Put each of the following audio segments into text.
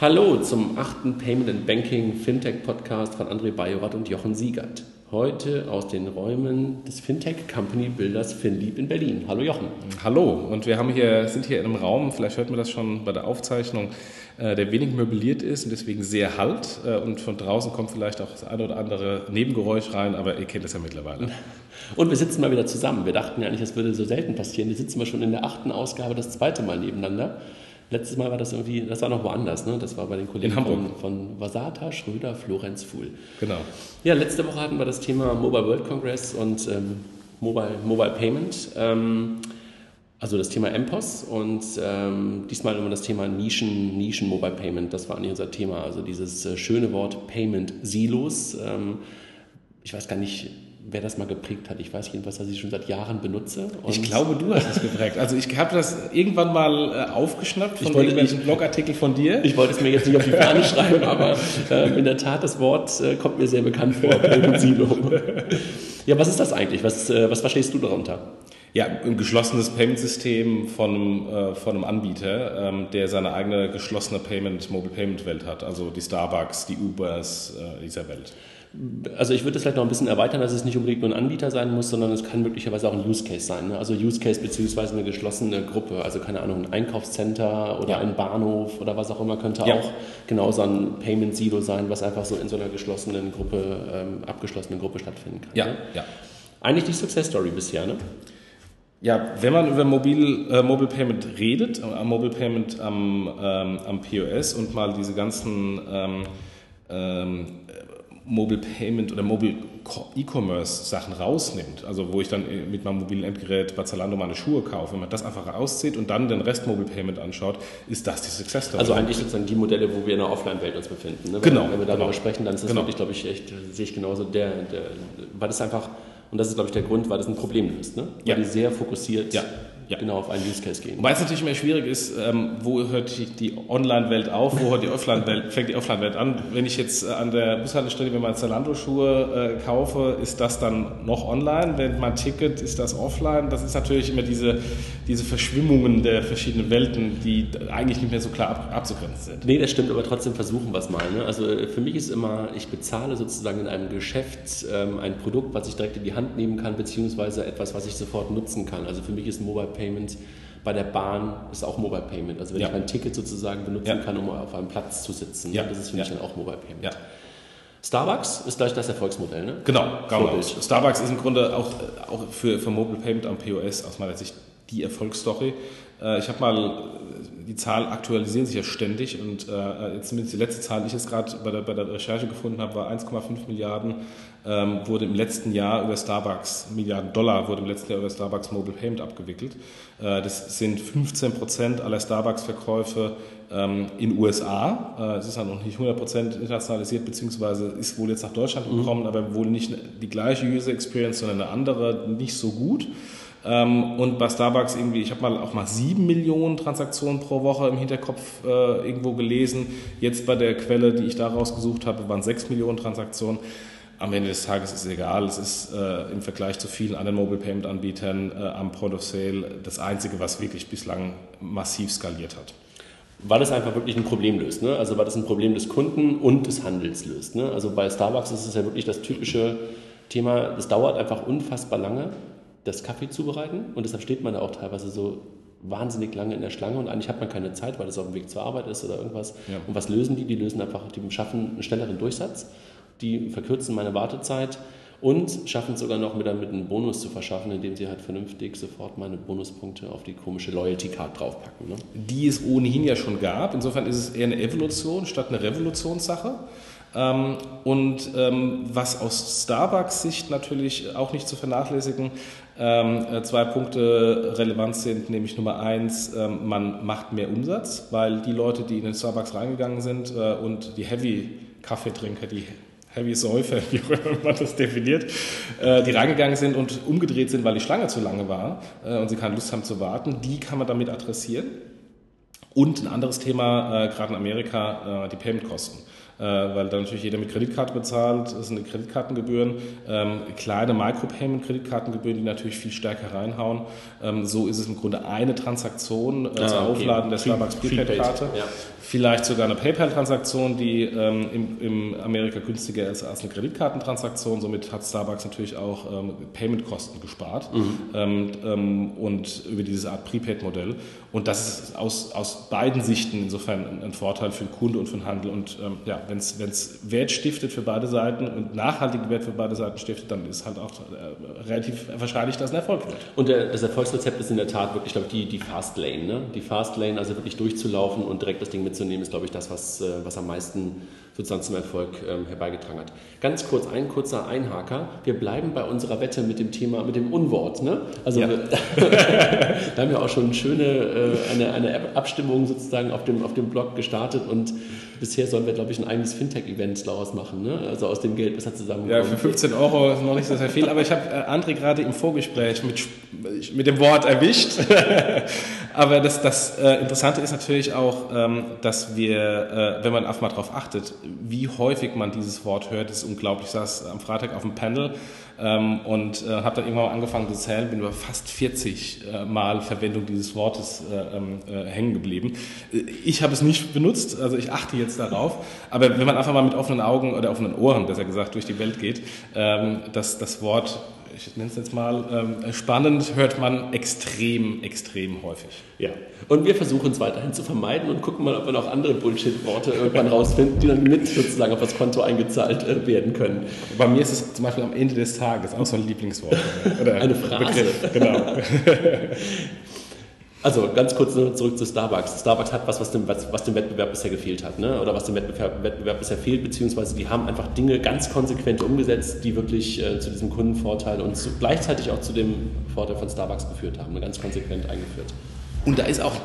Hallo zum achten Payment and Banking Fintech Podcast von André Bajorat und Jochen Siegert. Heute aus den Räumen des Fintech Company Builders FinLeap in Berlin. Hallo Jochen. Hallo und wir haben hier, sind hier in einem Raum, vielleicht hört man das schon bei der Aufzeichnung, äh, der wenig möbliert ist und deswegen sehr halt äh, und von draußen kommt vielleicht auch das eine oder andere Nebengeräusch rein, aber ihr kennt das ja mittlerweile. Und wir sitzen mal wieder zusammen. Wir dachten ja eigentlich, das würde so selten passieren. Jetzt sitzen wir schon in der achten Ausgabe das zweite Mal nebeneinander. Letztes Mal war das irgendwie, das war noch woanders, ne? Das war bei den Kollegen von, von Vasata, Schröder, Florenz, Fuhl. Genau. Ja, letzte Woche hatten wir das Thema Mobile World Congress und ähm, Mobile, Mobile Payment. Ähm, also das Thema MPOS und ähm, diesmal immer das Thema Nischen, Nischen Mobile Payment. Das war eigentlich unser Thema. Also dieses äh, schöne Wort Payment Silos. Ähm, ich weiß gar nicht, wer das mal geprägt hat. Ich weiß jedenfalls, dass ich schon seit Jahren benutze. ich glaube, du hast es geprägt. Also ich habe das irgendwann mal äh, aufgeschnappt von wollte, irgendwelchen Blogartikeln von dir. Ich wollte es mir jetzt nicht auf die Fahne schreiben, aber äh, in der Tat, das Wort äh, kommt mir sehr bekannt vor. Silo. ja, was ist das eigentlich? Was, äh, was verstehst du darunter? Ja, ein geschlossenes Payment-System von, einem, äh, von einem Anbieter, ähm, der seine eigene geschlossene Payment, Mobile Payment Welt hat. Also die Starbucks, die Ubers äh, dieser Welt. Also ich würde das vielleicht noch ein bisschen erweitern, dass es nicht unbedingt nur ein Anbieter sein muss, sondern es kann möglicherweise auch ein Use Case sein. Ne? Also Use Case beziehungsweise eine geschlossene Gruppe, also keine Ahnung, ein Einkaufscenter oder ja. ein Bahnhof oder was auch immer könnte ja. auch genauso ein Payment Silo sein, was einfach so in so einer geschlossenen Gruppe, ähm, abgeschlossenen Gruppe stattfinden kann. Ja, ne? ja. Eigentlich die Success Story bisher, ne? Ja, wenn man über Mobil, äh, Mobile Payment redet, äh, Mobile Payment am, ähm, am POS und mal diese ganzen ähm, ähm, Mobile Payment oder Mobile E-Commerce Sachen rausnimmt, also wo ich dann äh, mit meinem mobilen Endgerät bei Zalando meine Schuhe kaufe, wenn man das einfach rauszieht und dann den Rest Mobile Payment anschaut, ist das die Success Story. Also eigentlich sozusagen die Modelle, wo wir in der Offline-Welt uns befinden. Ne? Genau. Wenn wir darüber genau. sprechen, dann ist das genau. wirklich, glaube ich, echt, sehe ich genauso, der, der, weil das einfach, und das ist, glaube ich, der Grund, weil das ein Problem löst, ne? Weil ja. die sehr fokussiert ja ja. genau auf einen Use Case gehen. Wobei es natürlich immer schwierig ist, ähm, wo hört die, die Online-Welt auf, wo hört die Offline-Welt, fängt die Offline-Welt an. Wenn ich jetzt äh, an der Bushaltestelle mir meine Zalando-Schuhe äh, kaufe, ist das dann noch online? Wenn mein Ticket, ist das offline? Das ist natürlich immer diese, diese Verschwimmungen der verschiedenen Welten, die eigentlich nicht mehr so klar ab, abzugrenzen sind. Nee, das stimmt, aber trotzdem versuchen wir es mal. Ne? Also äh, für mich ist immer, ich bezahle sozusagen in einem Geschäft ähm, ein Produkt, was ich direkt in die Hand nehmen kann, beziehungsweise etwas, was ich sofort nutzen kann. Also für mich ist Mobile Payment. Bei der Bahn ist auch Mobile Payment. Also wenn ja. ich mein Ticket sozusagen benutzen kann, um auf einem Platz zu sitzen, das ist für mich dann auch Mobile Payment. Starbucks ist gleich das Erfolgsmodell, ne? Genau, genau. Starbucks ist im Grunde auch, auch für, für Mobile Payment am POS aus meiner Sicht die Erfolgsstory. Äh, ich habe mal, die Zahlen aktualisieren sich ja ständig und äh, jetzt zumindest die letzte Zahl, die ich jetzt gerade bei der, bei der Recherche gefunden habe, war 1,5 Milliarden, ähm, wurde im letzten Jahr über Starbucks, Milliarden Dollar wurde im letzten Jahr über Starbucks Mobile Payment abgewickelt. Äh, das sind 15 Prozent aller Starbucks-Verkäufe ähm, in USA. Es ist ja noch nicht 100 Prozent internationalisiert, beziehungsweise ist wohl jetzt nach Deutschland mhm. gekommen, mhm. aber wohl nicht die gleiche User Experience, sondern eine andere, nicht so gut. Ähm, und bei Starbucks irgendwie, ich habe mal auch mal sieben Millionen Transaktionen pro Woche im Hinterkopf äh, irgendwo gelesen. Jetzt bei der Quelle, die ich da rausgesucht habe, waren sechs Millionen Transaktionen. Am Ende des Tages ist es egal. Es ist äh, im Vergleich zu vielen anderen Mobile Payment Anbietern äh, am Point of Sale das einzige, was wirklich bislang massiv skaliert hat weil es einfach wirklich ein Problem löst. Ne? Also weil das ein Problem des Kunden und des Handels löst. Ne? Also bei Starbucks ist es ja wirklich das typische Thema, es dauert einfach unfassbar lange, das Kaffee zubereiten und deshalb steht man da auch teilweise so wahnsinnig lange in der Schlange und eigentlich hat man keine Zeit, weil es auf dem Weg zur Arbeit ist oder irgendwas. Ja. Und was lösen die? Die lösen einfach, die schaffen einen schnelleren Durchsatz, die verkürzen meine Wartezeit und schaffen es sogar noch mit damit einen Bonus zu verschaffen, indem sie halt vernünftig sofort meine Bonuspunkte auf die komische Loyalty Card draufpacken. Ne? Die es ohnehin ja schon gab. Insofern ist es eher eine Evolution statt eine Revolutionssache. Ähm, und ähm, was aus Starbucks Sicht natürlich auch nicht zu vernachlässigen, ähm, äh, zwei Punkte relevant sind, nämlich Nummer eins, ähm, man macht mehr Umsatz, weil die Leute, die in den Starbucks reingegangen sind äh, und die Heavy-Kaffeetrinker, die Heavy Säufer, wie auch immer man das definiert, äh, die reingegangen sind und umgedreht sind, weil die Schlange zu lange war äh, und sie keine Lust haben zu warten, die kann man damit adressieren. Und ein anderes Thema, äh, gerade in Amerika, die Payment-Kosten. weil dann natürlich jeder mit Kreditkarte bezahlt, das sind die Kreditkartengebühren, ähm, kleine Micropayment-Kreditkartengebühren, die natürlich viel stärker reinhauen. Ähm, so ist es im Grunde eine Transaktion äh, ah, zum okay. Aufladen der Starbucks Prepaid-Karte. Ja. Vielleicht sogar eine PayPal-Transaktion, die ähm, im, im Amerika günstiger ist als eine Kreditkartentransaktion. Somit hat Starbucks natürlich auch ähm, Payment-Kosten gespart mhm. ähm, ähm und über diese Art Prepaid-Modell. Und das ist aus, aus beiden Sichten insofern ein, ein Vorteil für den Kunde und für den Handel. Und ähm, ja, wenn es Wert stiftet für beide Seiten und nachhaltigen Wert für beide Seiten stiftet, dann ist halt auch äh, relativ wahrscheinlich, dass ein Erfolg wird. Und der, das Erfolgsrezept ist in der Tat wirklich, glaube ich, die, die Fast Lane. Ne? Die Fast Lane, also wirklich durchzulaufen und direkt das Ding mitzunehmen, ist, glaube ich, das, was, äh, was am meisten sozusagen zum Erfolg ähm, herbeigetragen hat. Ganz kurz, ein kurzer Einhaker. Wir bleiben bei unserer Wette mit dem Thema, mit dem Unwort. Ne? Also ja. da haben wir auch schon schöne, äh, eine, eine Abstimmung sozusagen auf dem, auf dem Blog gestartet und bisher sollen wir, glaube ich, ein eigenes Fintech-Event daraus machen. Ne? Also aus dem Geld, was er zusammenkommt. Ja, für 15 Euro ist noch nicht so sehr viel, aber ich habe äh, André gerade im Vorgespräch mit, mit dem Wort erwischt. aber das, das äh, Interessante ist natürlich auch, ähm, dass wir, äh, wenn man einfach mal darauf achtet, wie häufig man dieses Wort hört, ist unglaublich. Ich saß am Freitag auf dem Panel ähm, und äh, habe dann irgendwann angefangen zu zählen, bin über fast 40 äh, Mal Verwendung dieses Wortes äh, ähm, äh, hängen geblieben. Äh, ich habe es nicht benutzt, also ich achte jetzt darauf, aber wenn man einfach mal mit offenen Augen oder offenen Ohren, besser gesagt, durch die Welt geht, ähm, dass das Wort ich nenne es jetzt mal, ähm, spannend hört man extrem, extrem häufig. Ja. Und wir versuchen es weiterhin zu vermeiden und gucken mal, ob wir noch andere Bullshit-Worte irgendwann rausfinden, die dann mit sozusagen auf das Konto eingezahlt äh, werden können. Bei mir ist es zum Beispiel am Ende des Tages auch so ein Lieblingswort. Oder Eine Phrase. Begriff. Genau. Also ganz kurz zurück zu Starbucks. Starbucks hat was, was dem, was, was dem Wettbewerb bisher gefehlt hat, ne? oder was dem Wettbewerb, Wettbewerb, bisher fehlt, beziehungsweise die haben einfach Dinge ganz konsequent umgesetzt, die wirklich äh, zu diesem Kundenvorteil und zu, gleichzeitig auch zu dem Vorteil von Starbucks geführt haben, ganz konsequent eingeführt. Und da ist auch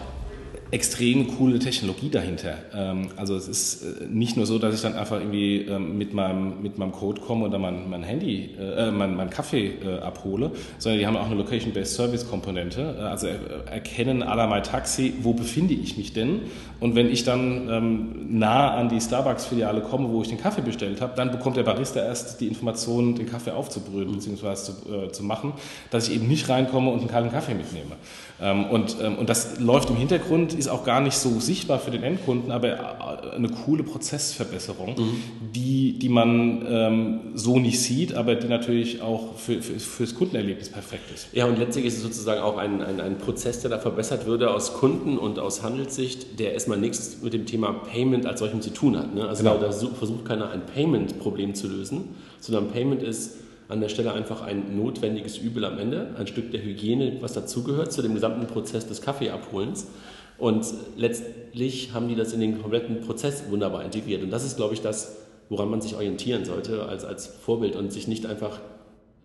extrem coole Technologie dahinter. Ähm, also es ist äh, nicht nur so, dass ich dann einfach irgendwie ähm, mit meinem, mit meinem Code komme und dann mein, mein Handy, äh, mein, mein Kaffee äh, abhole, sondern die haben auch eine Location-Based Service-Komponente. Also erkennen aller mein Taxi, wo befinde ich mich denn? Und wenn ich dann ähm, nah an die Starbucks-Filiale komme, wo ich den Kaffee bestellt habe, dann bekommt der Barista erst die Information, den Kaffee aufzubrühen bzw. Zu, äh, zu machen, dass ich eben nicht reinkomme und einen kalten Kaffee mitnehme. Ähm, und, ähm, und das läuft im Hintergrund, ist auch gar nicht so sichtbar für den Endkunden, aber äh, eine coole Prozessverbesserung, mhm. die, die man ähm, so nicht sieht, aber die natürlich auch für, für, fürs Kundenerlebnis perfekt ist. Ja, und letztlich ist es sozusagen auch ein, ein, ein Prozess, der da verbessert würde aus Kunden- und aus Handelssicht, der erstmal nichts mit dem Thema Payment als solchem zu tun hat. Ne? Also genau. da versucht keiner ein Payment-Problem zu lösen, sondern Payment ist an der Stelle einfach ein notwendiges Übel am Ende, ein Stück der Hygiene, was dazugehört zu dem gesamten Prozess des Kaffeeabholens. Und letztlich haben die das in den kompletten Prozess wunderbar integriert. Und das ist, glaube ich, das, woran man sich orientieren sollte als, als Vorbild und sich nicht einfach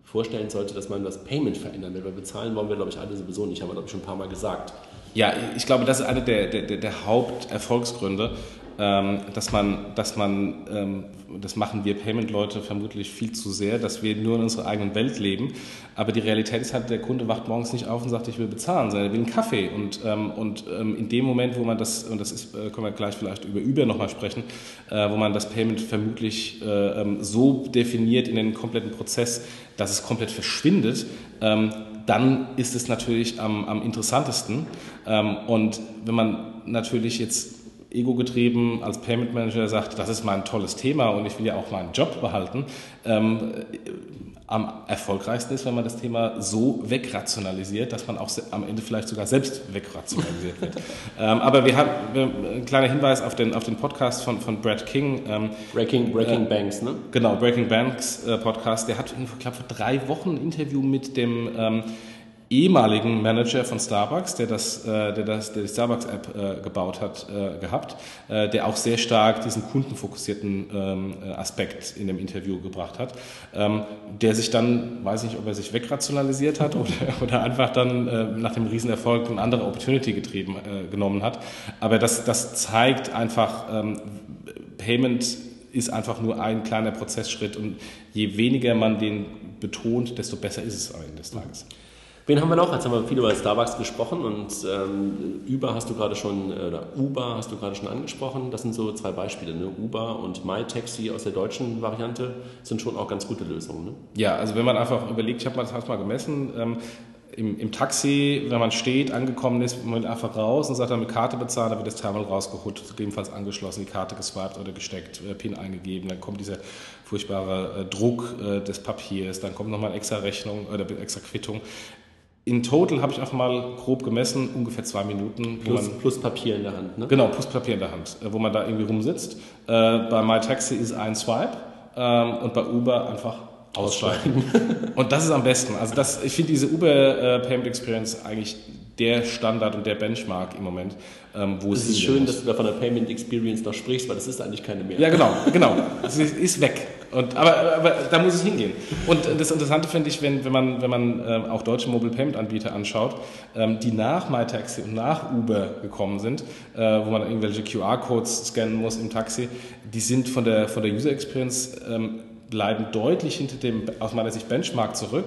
vorstellen sollte, dass man das Payment verändern will. Weil bezahlen wollen wir, glaube ich, alle sowieso nicht, haben wir, glaube ich, schon ein paar Mal gesagt. Ja, ich glaube, das ist einer der, der, der Haupterfolgsgründe, ähm, dass man, dass man ähm, das machen wir Payment-Leute vermutlich viel zu sehr, dass wir nur in unserer eigenen Welt leben. Aber die Realität ist halt, der Kunde wacht morgens nicht auf und sagt, ich will bezahlen, sondern er will einen Kaffee. Und, ähm, und ähm, in dem Moment, wo man das, und das ist, äh, können wir gleich vielleicht über Uber nochmal sprechen, äh, wo man das Payment vermutlich äh, ähm, so definiert in den kompletten Prozess, dass es komplett verschwindet, ähm, dann ist es natürlich am, am interessantesten. Ähm, und wenn man natürlich jetzt ego-getrieben als Payment Manager sagt, das ist mein tolles Thema und ich will ja auch meinen Job behalten, ähm, am erfolgreichsten ist, wenn man das Thema so wegrationalisiert, dass man auch am Ende vielleicht sogar selbst wegrationalisiert wird. ähm, aber wir haben ein kleiner Hinweis auf den, auf den Podcast von, von Brad King. Ähm, Breaking, Breaking äh, Banks, ne? Genau, Breaking Banks äh, Podcast. Der hat, ich glaube, vor drei Wochen ein Interview mit dem ähm, ehemaligen Manager von Starbucks, der, das, äh, der, das, der die Starbucks-App äh, gebaut hat, äh, gehabt, der auch sehr stark diesen kundenfokussierten ähm, äh, Aspekt in dem Interview gebracht hat, ähm, der sich dann, weiß nicht, ob er sich wegrationalisiert hat oder, oder einfach dann nach dem Riesenerfolg eine andere Opportunity getrieben, genommen hat. Aber das, das zeigt einfach, ähm, Payment ist einfach nur ein kleiner Prozessschritt und je weniger man den betont, desto besser ist es am Ende des Tages. Wen haben wir noch? Jetzt haben wir viel über Starbucks gesprochen und ähm, Uber hast du gerade schon, äh, oder Uber hast du gerade schon angesprochen. Das sind so zwei Beispiele. Ne? Uber und MyTaxi aus der deutschen Variante sind schon auch ganz gute Lösungen. Ne? Ja, also wenn man einfach überlegt, ich habe das mal gemessen, ähm, im, im, Taxi, wenn man steht, angekommen ist, man einfach raus und sagt dann mit Karte bezahlen, dann wird das Terminal rausgeholt, gegebenenfalls angeschlossen, die Karte geswiped oder gesteckt, äh, PIN eingegeben, dann kommt dieser furchtbare äh, Druck des Papiers, dann kommt nochmal extra Rechnung oder extra Quittung. In total habe ich einfach mal grob gemessen, ungefähr zwei Minuten. Plus, man, plus Papier in der Hand, ne? Genau, plus Papier in der Hand, äh, wo man da irgendwie rumsitzt. Äh, bei MyTaxi ist ein Swipe ähm, und bei Uber einfach aussteigen. und das ist am besten. Also das, ich finde diese Uber äh, Payment Experience eigentlich der Standard und der Benchmark im Moment, ähm, wo es ist. Es ist schön, dass du da von der Payment Experience noch sprichst, weil das ist eigentlich keine mehr. Ja, genau, genau. Es ist weg. Und, aber, aber da muss es hingehen. Und das Interessante finde ich, wenn, wenn man, wenn man äh, auch deutsche Mobile Payment Anbieter anschaut, ähm, die nach MyTaxi und nach Uber gekommen sind, äh, wo man irgendwelche QR-Codes scannen muss im Taxi, die sind von der, von der User Experience ähm, bleiben deutlich hinter dem aus meiner Sicht Benchmark zurück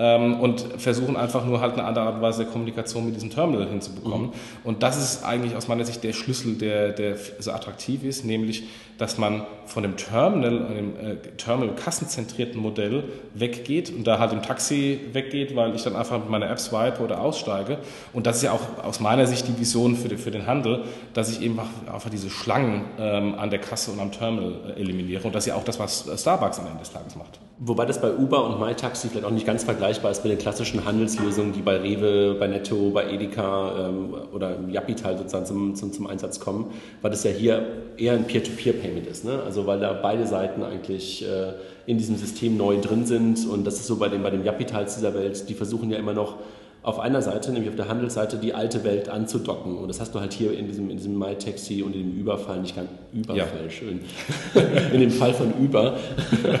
und versuchen einfach nur halt eine andere Art und Weise der Kommunikation mit diesem Terminal hinzubekommen. Mhm. Und das ist eigentlich aus meiner Sicht der Schlüssel, der, der so attraktiv ist, nämlich, dass man von dem Terminal, einem äh, Terminal-kassenzentrierten Modell weggeht und da halt im Taxi weggeht, weil ich dann einfach mit meiner App swipe oder aussteige. Und das ist ja auch aus meiner Sicht die Vision für, die, für den Handel, dass ich eben einfach diese Schlangen ähm, an der Kasse und am Terminal äh, eliminiere. Und das ist ja auch das, was Starbucks am Ende des Tages macht. Wobei das bei Uber und MyTaxi vielleicht auch nicht ganz vergleichbar ist mit den klassischen Handelslösungen, die bei Rewe, bei Netto, bei Edeka ähm, oder im Japital sozusagen zum, zum, zum, Einsatz kommen, weil das ja hier eher ein Peer-to-Peer-Payment ist. Ne? Also weil da beide Seiten eigentlich äh, in diesem System neu drin sind und das ist so bei den, bei den Japitals dieser Welt, die versuchen ja immer noch auf einer Seite, nämlich auf der Handelsseite, die alte Welt anzudocken. Und das hast du halt hier in diesem, in diesem MyTaxi und in dem Überfall, nicht ganz Überfall, ja. schön, in dem Fall von Über,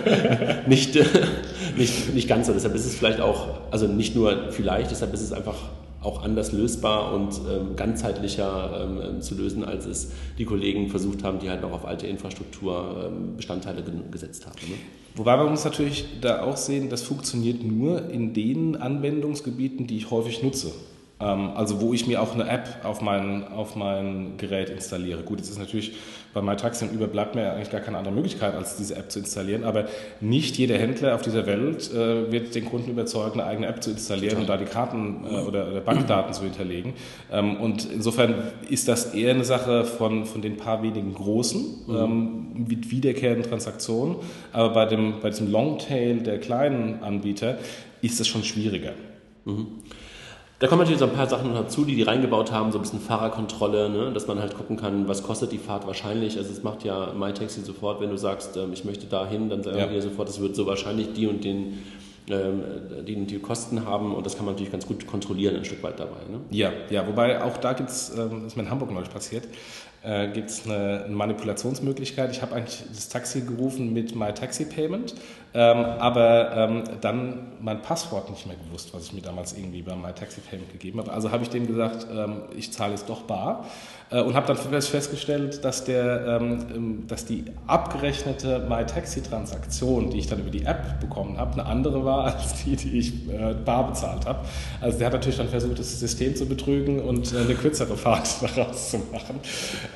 nicht, nicht, nicht ganz so. Deshalb ist es vielleicht auch, also nicht nur vielleicht, deshalb ist es einfach auch anders lösbar und ähm, ganzheitlicher ähm, zu lösen, als es die Kollegen versucht haben, die halt noch auf alte Infrastrukturbestandteile ähm, gesetzt haben. Ne? Wobei wir uns natürlich da auch sehen, das funktioniert nur in den Anwendungsgebieten, die ich häufig nutze. Ähm, also wo ich mir auch eine App auf mein, auf mein Gerät installiere. Gut, jetzt ist natürlich bei MyTaxi und Uber bleibt mir eigentlich gar keine andere Möglichkeit, als diese App zu installieren. Aber nicht jeder Händler auf dieser Welt äh, wird den Kunden überzeugen, eine eigene App zu installieren und da die Karten äh, oder, oder, Bankdaten zu hinterlegen. Ähm, und insofern ist das eher eine Sache von, von den paar wenigen Großen mhm. ähm, mit wiederkehrenden Transaktionen. Aber bei, dem, bei diesem Longtail der kleinen Anbieter ist das schon schwieriger. Mhm. Da kommen natürlich so ein paar Sachen dazu, die die reingebaut haben, so ein bisschen Fahrerkontrolle, ne? dass man halt gucken kann, was kostet die Fahrt wahrscheinlich. Also es macht ja MyTaxi sofort, wenn du sagst, ähm, ich möchte da hin, dann sagen ja. wir sofort, es wird so wahrscheinlich die und den ähm, die, die Kosten haben und das kann man natürlich ganz gut kontrollieren ein Stück weit dabei. Ne? Ja, ja, wobei auch da gibt es, ähm, das ist mir in Hamburg neulich passiert, äh, gibt es eine, eine, Manipulationsmöglichkeit. Ich habe eigentlich das Taxi gerufen mit My Taxi Payment, ähm, aber ähm, dann mein Passwort nicht mehr gewusst, was ich mir damals irgendwie bei My Taxi Payment gegeben habe. Also habe ich dem gesagt, ähm, ich zahle es doch bar und habe dann festgestellt, dass, der, ähm, ähm, dass die abgerechnete My Taxi Transaktion, die ich dann über die App bekommen habe, eine andere war als die, die ich äh, bar bezahlt habe. Also der hat natürlich dann versucht, das System zu betrügen und äh, eine kürzere Fahrt daraus zu machen.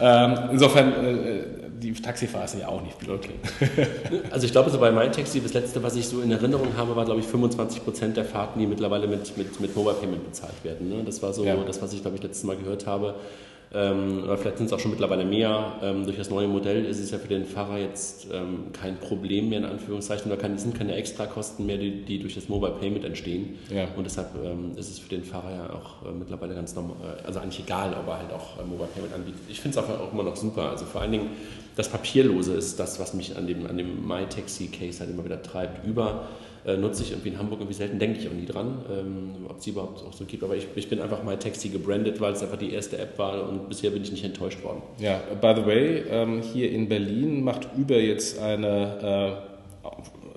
Ähm, insofern, äh, die Taxifahrer sind ja auch nicht Pilot. also ich glaube, so bei MyTaxi, das letzte, was ich so in Erinnerung habe, war, glaube ich, 25 Prozent der Fahrten, die mittlerweile mit, mit, mit Mobile Payment bezahlt werden. Ne? Das war so ja. das, was ich, glaube ich, letztes Mal gehört habe. Ähm, oder vielleicht sind es auch schon mittlerweile mehr. Ähm, durch das neue Modell ist es ja für den Fahrer jetzt ähm, kein Problem mehr, in Anführungszeichen, oder es sind keine Extrakosten mehr, die, die, durch das Mobile Payment entstehen. Ja. Und deshalb ähm, ist es für den Fahrer ja auch äh, mittlerweile ganz normal, äh, also eigentlich egal, ob er halt auch äh, Mobile Payment anbietet. Ich finde es auch, auch immer noch super. Also vor allen Dingen das Papierlose ist das, was mich an dem, an dem MyTaxi-Case halt immer wieder treibt. Über äh, nutze ich irgendwie in Hamburg irgendwie selten, denke ich auch nie dran, ähm, ob es überhaupt auch so gibt. Aber ich, ich bin einfach MyTaxi gebrandet, weil es einfach die erste App war und bisher bin ich nicht enttäuscht worden. Ja, by the way, ähm, hier in Berlin macht Uber jetzt eine äh,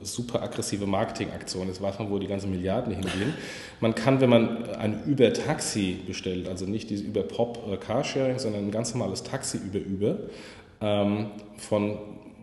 super aggressive Marketingaktion. Jetzt weiß man, wo die ganzen Milliarden hingehen. Man kann, wenn man ein Uber-Taxi bestellt, also nicht dieses Uber-Pop äh, sondern ein ganz normales Taxi über Uber, ähm, von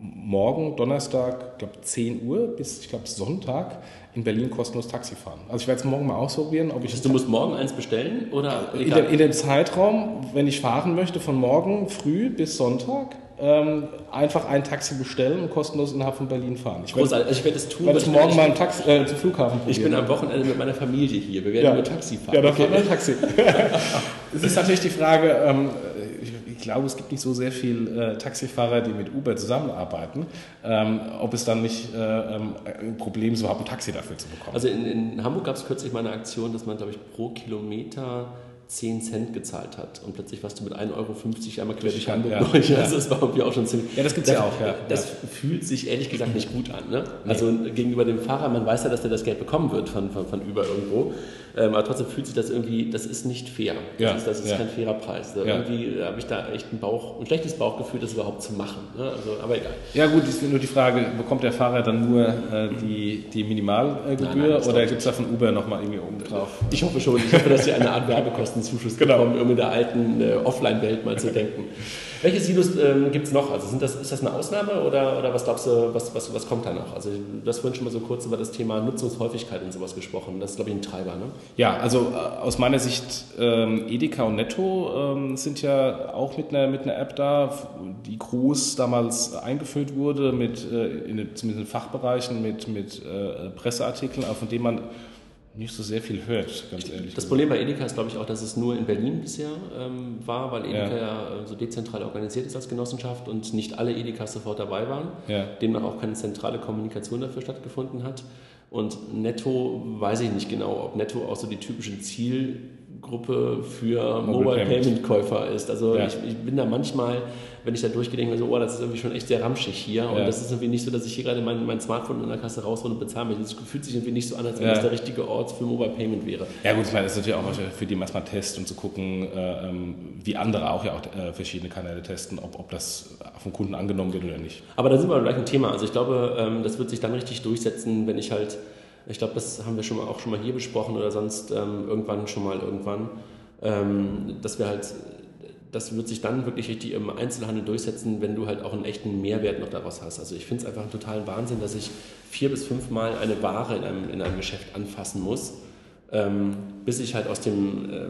morgen, Donnerstag, glaube 10 Uhr bis, ich glaube, Sonntag in Berlin kostenlos Taxi fahren. Also ich werde jetzt morgen mal ausprobieren, ob ich... Also du musst morgen eins bestellen oder... In, der, in dem Zeitraum, wenn ich fahren möchte, von morgen früh bis Sonntag, ähm, einfach ein Taxi bestellen und kostenlos innerhalb von Berlin fahren. Ich werde, also ich werde es tun. Werde ich morgen mal Taxi, äh, zum Flughafen probieren. Ich bin am Wochenende mit meiner Familie hier. Wir werden ja. nur Taxi fahren. Ja, okay. fahren wir Taxi. Es ist natürlich die Frage, ähm, ich, glaube, es gibt nicht so sehr viele äh, Taxifahrer, die mit Uber zusammenarbeiten, ähm, ob es dann nicht äh, ähm, ein Problem ist, überhaupt ein Taxi dafür zu bekommen. Also in, in Hamburg gab es kürzlich mal eine Aktion, dass man, glaube ich, pro Kilometer 10 Cent gezahlt hat und plötzlich warst du mit 1,50 Euro einmal quer durch Hamburg ja. durch. Also das war irgendwie auch schon ziemlich... Ja, das gibt es ja auch. Ja. Das ja. fühlt sich ehrlich gesagt nicht gut an. Ne? Also gegenüber dem Fahrer, man weiß ja, dass der das Geld bekommen wird von, von, von über irgendwo. Ähm, aber trotzdem fühlt sich das irgendwie, das ist nicht fair. Das ja. ist, das ist kein fairer Preis. Also irgendwie habe ich da echt ein, Bauch, ein schlechtes Bauchgefühl, das überhaupt zu machen. Ne? Also, aber egal. Ja gut, ist nur die Frage, bekommt der Fahrer dann nur äh, die, die Minimalgebühr nein, nein, oder gibt es da von Uber nochmal irgendwie oben drauf? Ich hoffe schon. Ich hoffe, dass sie eine Art Werbekostenzuschuss genau. bekommen, um in der alten äh, Offline-Welt mal zu denken. Welche Silos ähm, gibt es noch? Also sind das, ist das eine Ausnahme oder, oder was glaubst du, was, was, was kommt da noch? Also du hast vorhin schon mal so kurz über das Thema Nutzungshäufigkeit und sowas gesprochen. Das ist, glaube ich, ein Treiber, ne? Ja, also äh, aus meiner Sicht ähm, Edeka und Netto ähm, sind ja auch mit einer, mit einer App da, die groß damals eingeführt wurde, mit, äh, in, zumindest in Fachbereichen, mit, mit äh, Presseartikeln, von denen man nicht so sehr viel hört, ganz ehrlich. Das Problem bei Edeka ist, glaube ich, auch, dass es nur in Berlin bisher ähm, war, weil Edeka ja. ja äh, so dezentral organisiert ist als Genossenschaft und nicht alle Edekas sofort dabei waren, ja. demnach auch keine zentrale Kommunikation dafür stattgefunden hat. Und Netto weiß ich nicht genau, ob Netto auch so die typische Zielgruppe für Mobile, Payment Käufer ist. Also ja. ich, ich, bin da manchmal wenn ich da durchgehe, denke so, oh, das ist irgendwie schon echt sehr ramschig hier. Und das ist irgendwie nicht so, dass ich hier gerade mein, mein Smartphone in der Kasse raushole und bezahle mich. Das fühlt sich irgendwie nicht so an, als wenn ja. das der richtige Ort für Mobile Payment wäre. Ja gut, ich meine, das ist natürlich auch für die erstmal Test und zu gucken, äh, ähm, wie andere auch ja auch äh, verschiedene Kanäle testen, ob, ob das vom Kunden angenommen wird oder nicht. Aber da sind wir gleich ein Thema. Also ich glaube, ähm, das wird sich dann richtig durchsetzen, wenn ich halt, ich glaube, das haben wir schon mal, auch schon mal hier besprochen oder sonst ähm, irgendwann schon mal irgendwann, dass wir halt das wird sich dann wirklich richtig im Einzelhandel durchsetzen, wenn du halt auch einen echten Mehrwert noch daraus hast. Also ich finde es einfach einen totalen Wahnsinn, dass ich vier bis fünfmal eine Ware in einem, in einem Geschäft anfassen muss, ähm, bis ich halt aus dem, äh,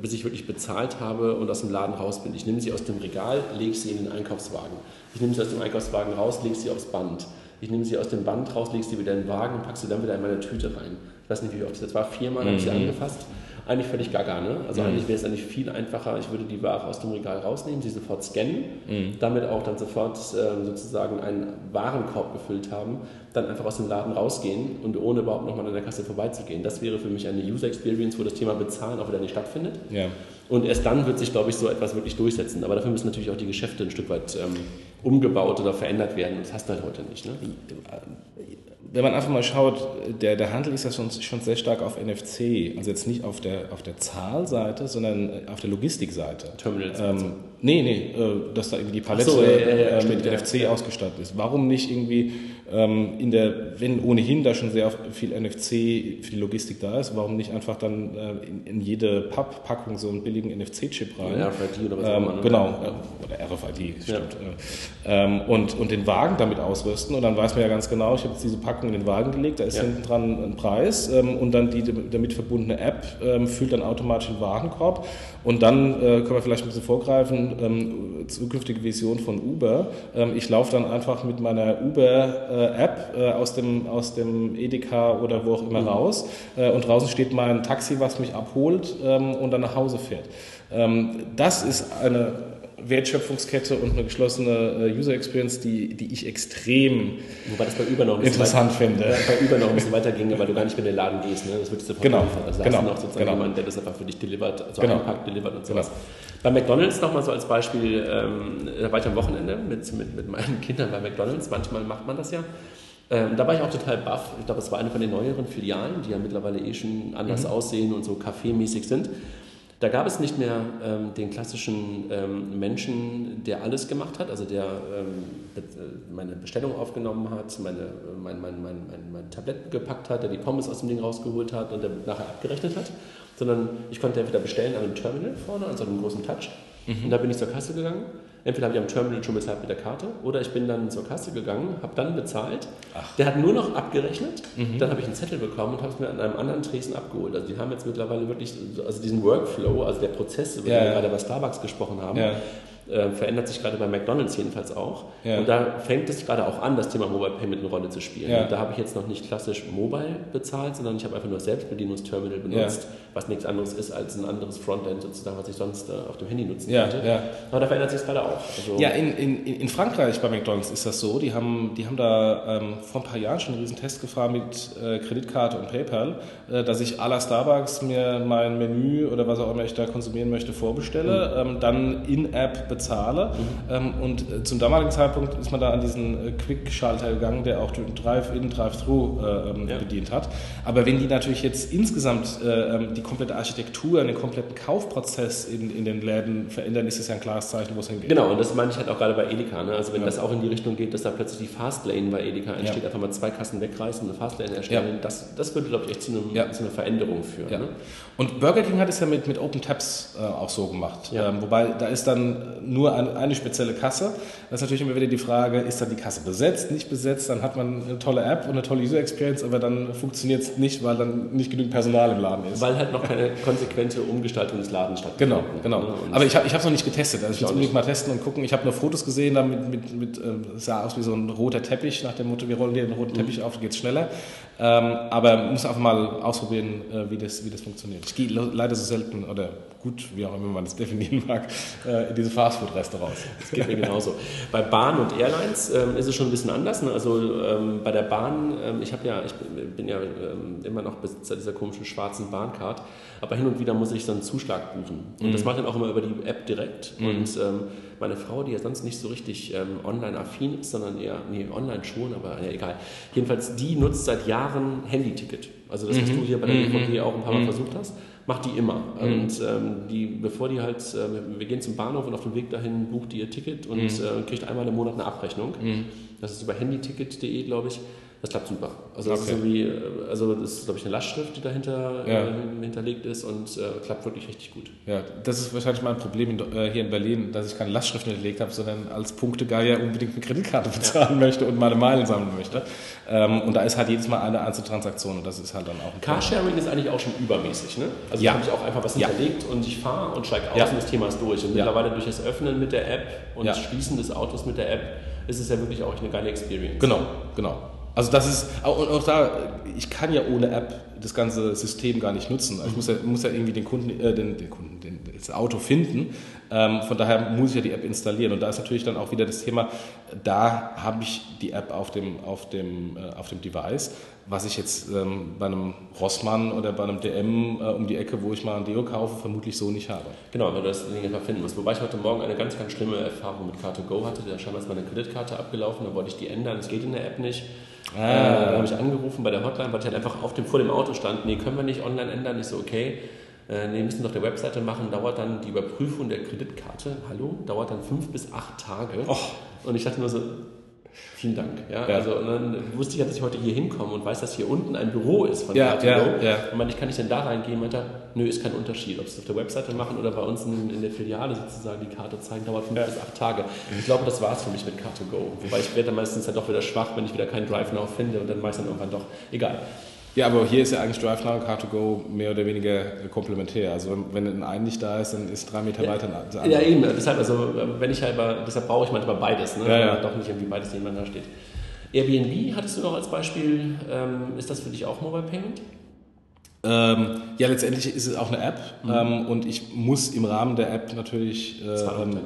bis ich wirklich bezahlt habe und aus dem Laden raus bin. Ich nehme sie aus dem Regal, lege sie in den Einkaufswagen. Ich nehme sie aus dem Einkaufswagen raus, lege sie aufs Band. Ich nehme sie aus dem Band raus, lege sie wieder in den Wagen und packe sie dann wieder in meine Tüte rein. Ich weiß nicht, wie oft das war. Viermal mhm. habe ich sie angefasst eigentlich völlig gaga. Ne? Also mhm. eigentlich wäre es eigentlich viel einfacher, ich würde die Ware aus dem Regal rausnehmen, sie sofort scannen, mhm. damit auch dann sofort äh, sozusagen einen Warenkorb gefüllt haben, dann einfach aus dem Laden rausgehen und ohne überhaupt nochmal an der Kasse vorbeizugehen. Das wäre für mich eine User Experience, wo das Thema Bezahlen auch wieder nicht stattfindet. Ja. Und erst dann wird sich, glaube ich, so etwas wirklich durchsetzen. Aber dafür müssen natürlich auch die Geschäfte ein Stück weit ähm, umgebaut oder verändert werden. Das hast du halt heute nicht. Ne? wenn man einfach mal schaut, der, der Handel ist ja schon, schon sehr stark auf NFC, also jetzt nicht auf der, auf der Zahlseite, sondern auf der Logistikseite. Terminals. Ähm, nee, nee, äh, dass da irgendwie die Palette so, ja, ja, ja, äh, mit NFC ausgestattet ist. Warum nicht irgendwie ähm, in der, wenn ohnehin da schon sehr viel NFC für die Logistik da ist, warum nicht einfach dann äh, in, in, jede Papp-Packung so einen billigen NFC-Chip rein? Ja, RFID oder was auch ähm, immer. Ne? Genau, oder RFID, stimmt. Ja. Ähm, und, und den Wagen damit ausrüsten und dann weiß man ja ganz genau, ich habe jetzt diese Packung in den Wagen gelegt, da ist ja. hinten dran ein Preis ähm, und dann die damit verbundene App ähm, füllt dann automatisch den Warenkorb und dann äh, können wir vielleicht ein bisschen vorgreifen, ähm, zukünftige Vision von Uber. ich laufe dann einfach mit meiner Uber äh, App äh, aus, dem, aus dem Edeka oder wo auch immer mhm. raus äh, und draußen steht mein Taxi, was mich abholt ähm, und dann nach Hause fährt. Ähm, das ist eine Wertschöpfungskette und eine geschlossene äh, User Experience, die, die ich extrem Wobei das bei Uber noch interessant weiter, finde. Bei Uber noch ein bisschen weiter ginge, weil du gar nicht mehr in den Laden gehst. Ne? Das wird sofort genau. geliefert. Also genau. hast du noch sozusagen genau. jemanden, der das einfach für dich delivert, also genau. einpackt, delivert und sowas. Genau. Bei McDonalds nochmal so als Beispiel, ähm, da war ich am Wochenende mit, mit, mit meinen Kindern bei McDonalds, manchmal macht man das ja. Ähm, da war ich auch total baff. Ich glaube, es war eine von den neueren Filialen, die ja mittlerweile eh schon anders mhm. aussehen und so kaffeemäßig sind. Da gab es nicht mehr ähm, den klassischen ähm, Menschen, der alles gemacht hat, also der ähm, äh, meine Bestellung aufgenommen hat, meine, mein, mein, mein, mein, mein Tablett gepackt hat, der die Pommes aus dem Ding rausgeholt hat und der nachher abgerechnet hat, sondern ich konnte entweder bestellen an einem Terminal vorne, also einem großen Touch. Mhm. Und da bin ich zur Kasse gegangen Entweder habe ich am Terminal schon bezahlt mit der Karte oder ich bin dann zur Kasse gegangen, habe dann bezahlt. Ach. Der hat nur noch abgerechnet. Mhm. Dann habe ich einen Zettel bekommen und habe es mir an einem anderen Tresen abgeholt. Also die haben jetzt mittlerweile wirklich, also diesen Workflow, also der Prozess, über ja, den wir ja. gerade bei Starbucks gesprochen haben, ja äh, verändert sich gerade bei McDonalds jedenfalls auch. Ja. Und da fängt es gerade auch an, das Thema Mobile Payment eine Rolle zu spielen. Ja. da habe ich jetzt noch nicht klassisch Mobile bezahlt, sondern ich habe einfach nur Selbstbedienungsterminal benutzt, ja. was nichts anderes ist als ein anderes Frontend sozusagen, was ich sonst äh, auf dem Handy nutzen könnte. Aber da verändert sich es gerade auch. Also ja, in, in, in Frankreich bei McDonalds ist das so. Die haben, die haben da ähm, vor ein paar Jahren schon einen riesen Test gefahren mit äh, Kreditkarte und PayPal, äh, dass ich à la Starbucks mir mein Menü oder was auch immer ich da konsumieren möchte vorbestelle, mhm. ähm, dann in-App bezahle. Mhm. Ähm, und äh, zum damaligen Zeitpunkt ist man da an diesen äh, Quick-Schalter gegangen, der auch den Drive-In, Drive-Through äh, ähm, ja. bedient hat. Aber wenn die natürlich jetzt insgesamt äh, ähm, die komplette Architektur, den kompletten Kaufprozess in, in den Läden verändern, ist das ja ein klares Zeichen, wo es hingeht. Genau, und das meine ich halt auch gerade bei Edeka. Ne? Also wenn ja. das auch in die Richtung geht, dass da plötzlich die Fastlane bei Edeka entsteht, ja. einfach mal zwei Kassen wegreißen und eine Fastlane erstellen, das, das würde, glaube ich, echt zu, einem, zu einer Veränderung führen. Ne? Und Burger King hat es ja mit, mit Open Tabs äh, auch so gemacht. Ähm, wobei da ist dann nur eine, eine spezielle Kasse. Das ist natürlich immer wieder die Frage, ist dann die Kasse besetzt, nicht besetzt? Dann hat man eine tolle App und eine tolle User Experience, aber dann funktioniert es nicht, weil dann nicht genügend Personal im Laden ist. Weil halt noch keine konsequente Umgestaltung des Ladens stattfindet. Genau, genau. aber ich habe es noch nicht getestet. Also ich will unbedingt mal testen und gucken. Ich habe nur Fotos gesehen, da mit, mit, mit äh, sah aus wie so ein roter Teppich, nach dem Motto, wir rollen dir den roten mhm. Teppich auf, geht es schneller. Ähm, aber muss einfach mal ausprobieren, äh, wie, das, wie das funktioniert. Ich gehe leider so selten oder gut, wie auch immer man das definieren mag, äh, in diese Fastfood-Restaurants. Das geht mir genauso. Bei Bahn und Airlines ähm, ist es schon ein bisschen anders. Ne? Also ähm, bei der Bahn, ähm, ich ja, ich bin ja ähm, immer noch Besitzer dieser komischen schwarzen Bahncard, aber hin und wieder muss ich so einen Zuschlag buchen. Und mhm. das mache ich dann auch immer über die App direkt. Mhm. Und ähm, meine Frau, die ja sonst nicht so richtig ähm, online-affin ist, sondern eher, nee, online schon, aber ja, egal. Jedenfalls, die nutzt seit Jahren Handy-Ticket. Also das, was mhm. du hier bei der BVG mhm. auch ein paar Mal mhm. versucht hast, macht die immer. Mhm. Und ähm, die, bevor die halt, äh, wir gehen zum Bahnhof und auf dem Weg dahin bucht die ihr Ticket und äh, kriegt einmal im Monat eine Abrechnung. Das ist über handyticket.de, glaube ich. Das klappt super. Also das, okay. ist, irgendwie, äh, also das ist, glaube ich, eine Lastschrift, die dahinter ja. äh, hinterlegt ist und äh, klappt wirklich richtig gut. Ja, das ist wahrscheinlich mein Problem in, äh, hier in Berlin, dass ich keine Lastschrift hinterlegt habe, sondern als Punktegeier unbedingt eine Kreditkarte bezahlen ja. möchte und meine Meilen sammeln möchte. Ähm, und da ist halt jedes Mal eine Einzeltransaktion und das ist halt dann auch ein Carsharing ist eigentlich auch schon übermäßig, ne? Also ja. habe ich auch einfach was hinterlegt und ich fahre und steige aus und das Thema ist durch. Und mittlerweile durch das Öffnen mit der App und das Schließen des Autos mit der App ist es ja wirklich auch eine geile Experience. Genau, genau. Also das ist, auch, auch da, ich kann ja ohne App das ganze System gar nicht nutzen. Ich muss ja, muss ja irgendwie den Kunden, äh, den, den Kunden, den, das Auto finden. Ähm, von daher muss ich ja die App installieren. Und da ist natürlich dann auch wieder das Thema, da habe ich die App auf dem, auf dem, äh, auf dem Device, was ich jetzt ähm, bei einem Rossmann oder bei einem DM äh, um die Ecke, wo ich mal ein Deo kaufe, vermutlich so nicht habe. Genau, weil du das Ding einfach finden musst. Wobei ich heute Morgen eine ganz, ganz schlimme Erfahrung mit Car2Go hatte. Da scheinbar ist meine Kreditkarte abgelaufen, da wollte ich die ändern. Es geht in der App nicht. Ah. Äh, habe ich angerufen bei der Hotline, weil ich halt einfach auf dem, vor dem Auto stand. Nee, können wir nicht online ändern. Ich so, okay. Äh, nee, müssen doch der Webseite machen. Dauert dann die Überprüfung der Kreditkarte. Hallo? Dauert dann fünf bis acht Tage. Oh. Und ich dachte nur so, Vielen Dank. Ja, ja. Also, und dann wusste ich ja, dass ich heute hier hinkomme und weiß, dass hier unten ein Büro ist von ja, ja, ja. Und meinte, ich kann ich denn da reingehen? Meinte nö, ist kein Unterschied. Ob sie es auf der Webseite machen oder bei uns in, in der Filiale sozusagen die Karte zeigen, dauert fünf bis acht Tage. Ich glaube, das war es für mich mit Car2Go. Wobei ich werde dann meistens ja doch wieder schwach, wenn ich wieder keinen Drive Now finde und dann meistens irgendwann doch, egal. Ja, aber hier ist ja eigentlich DriveNow und Car2Go mehr oder weniger komplementär. Also wenn ein ein nicht da ist, dann ist drei Meter ja, weiter ein Ja, eben. Deshalb, also, wenn ich halt, deshalb brauche ich manchmal beides. Ne? Ja, ja. Doch nicht irgendwie beides nebeneinander steht. Airbnb hattest du noch als Beispiel. Ähm, ist das für dich auch Mobile Payment? Ähm, ja, letztendlich ist es auch eine App mhm. ähm, und ich muss im Rahmen der App natürlich äh, Zahlung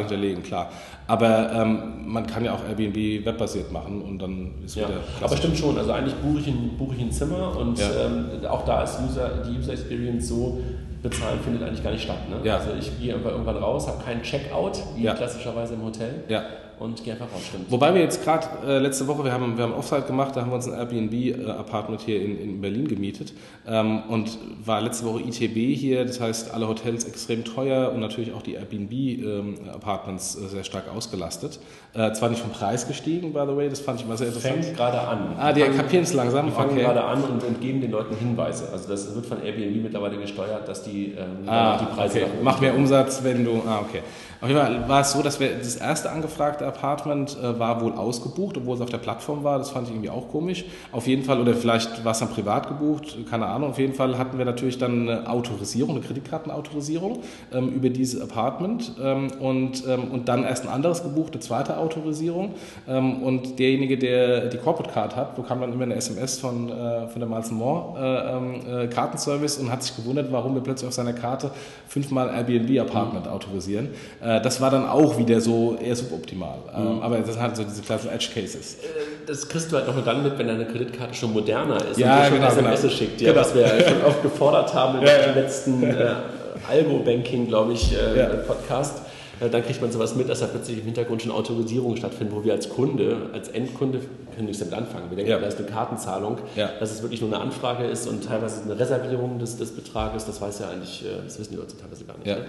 hinterlegen, klar. Aber ähm, man kann ja auch Airbnb webbasiert machen und dann ist ja. wieder. Aber stimmt schon, also eigentlich buche ich ein, buche ich ein Zimmer und ja. Ähm, auch da ist User, die User Experience so, bezahlen findet eigentlich gar nicht statt. Ne? Ja. Also ich gehe irgendwann raus, habe keinen Checkout, wie klassischerweise im Hotel. Ja und raus. Stimmt. Wobei wir jetzt gerade äh, letzte Woche, wir haben, wir haben Offside gemacht, da haben wir uns ein Airbnb-Apartment hier in, in Berlin gemietet ähm, und war letzte Woche ITB hier, das heißt alle Hotels extrem teuer und natürlich auch die Airbnb-Apartments ähm, äh, sehr stark ausgelastet. Äh, zwar nicht vom Preis gestiegen, by the way, das fand ich mal sehr interessant. Fängt gerade an. Ah, die kapieren es langsam. Die fangen okay. gerade an und, und, geben den Leuten Hinweise. Also das wird von Airbnb mittlerweile gesteuert, dass die, ähm, ah, die Preise okay. Mach mehr Umsatz, wenn du. Ah, okay. Auf jeden Fall war es so, dass wir das erste angefragte Apartment äh, war wohl ausgebucht, obwohl es auf der Plattform war. Das fand ich irgendwie auch komisch. Auf jeden Fall, oder vielleicht war es dann privat gebucht, keine Ahnung. Auf jeden Fall hatten wir natürlich dann eine Autorisierung, eine Kreditkartenautorisierung ähm, über dieses Apartment ähm, und, ähm, und dann erst ein anderes gebucht, eine zweite Autorisierung. Ähm, und derjenige, der die Corporate Card hat, bekam dann immer eine SMS von, äh, von der Miles More äh, ähm, äh, Kartenservice und hat sich gewundert, warum wir plötzlich auf seiner Karte fünfmal Airbnb-Apartment mhm. autorisieren. Äh, das war dann auch wieder so eher suboptimal. Ähm, mhm. Aber das sind halt so diese klassischen Edge-Cases. Äh, das kriegst du halt nur dann mit, wenn deine Kreditkarte schon moderner ist ja, und dir schon genau, SMS genau. schickt, ja, genau. was wir schon oft gefordert haben im ja, letzten äh, Algo-Banking, glaube ich, äh, ja. Podcast dann kriegt man sowas mit, dass da plötzlich im Hintergrund schon Autorisierungen stattfinden, wo wir als Kunde, als Endkunde, können nichts damit anfangen. Wir denken, ja. da ist eine Kartenzahlung, ja. dass es wirklich nur eine Anfrage ist und teilweise eine Reservierung des, des Betrages, das weiß ja eigentlich, äh, das wissen die Leute teilweise gar nicht. Ja. Ne?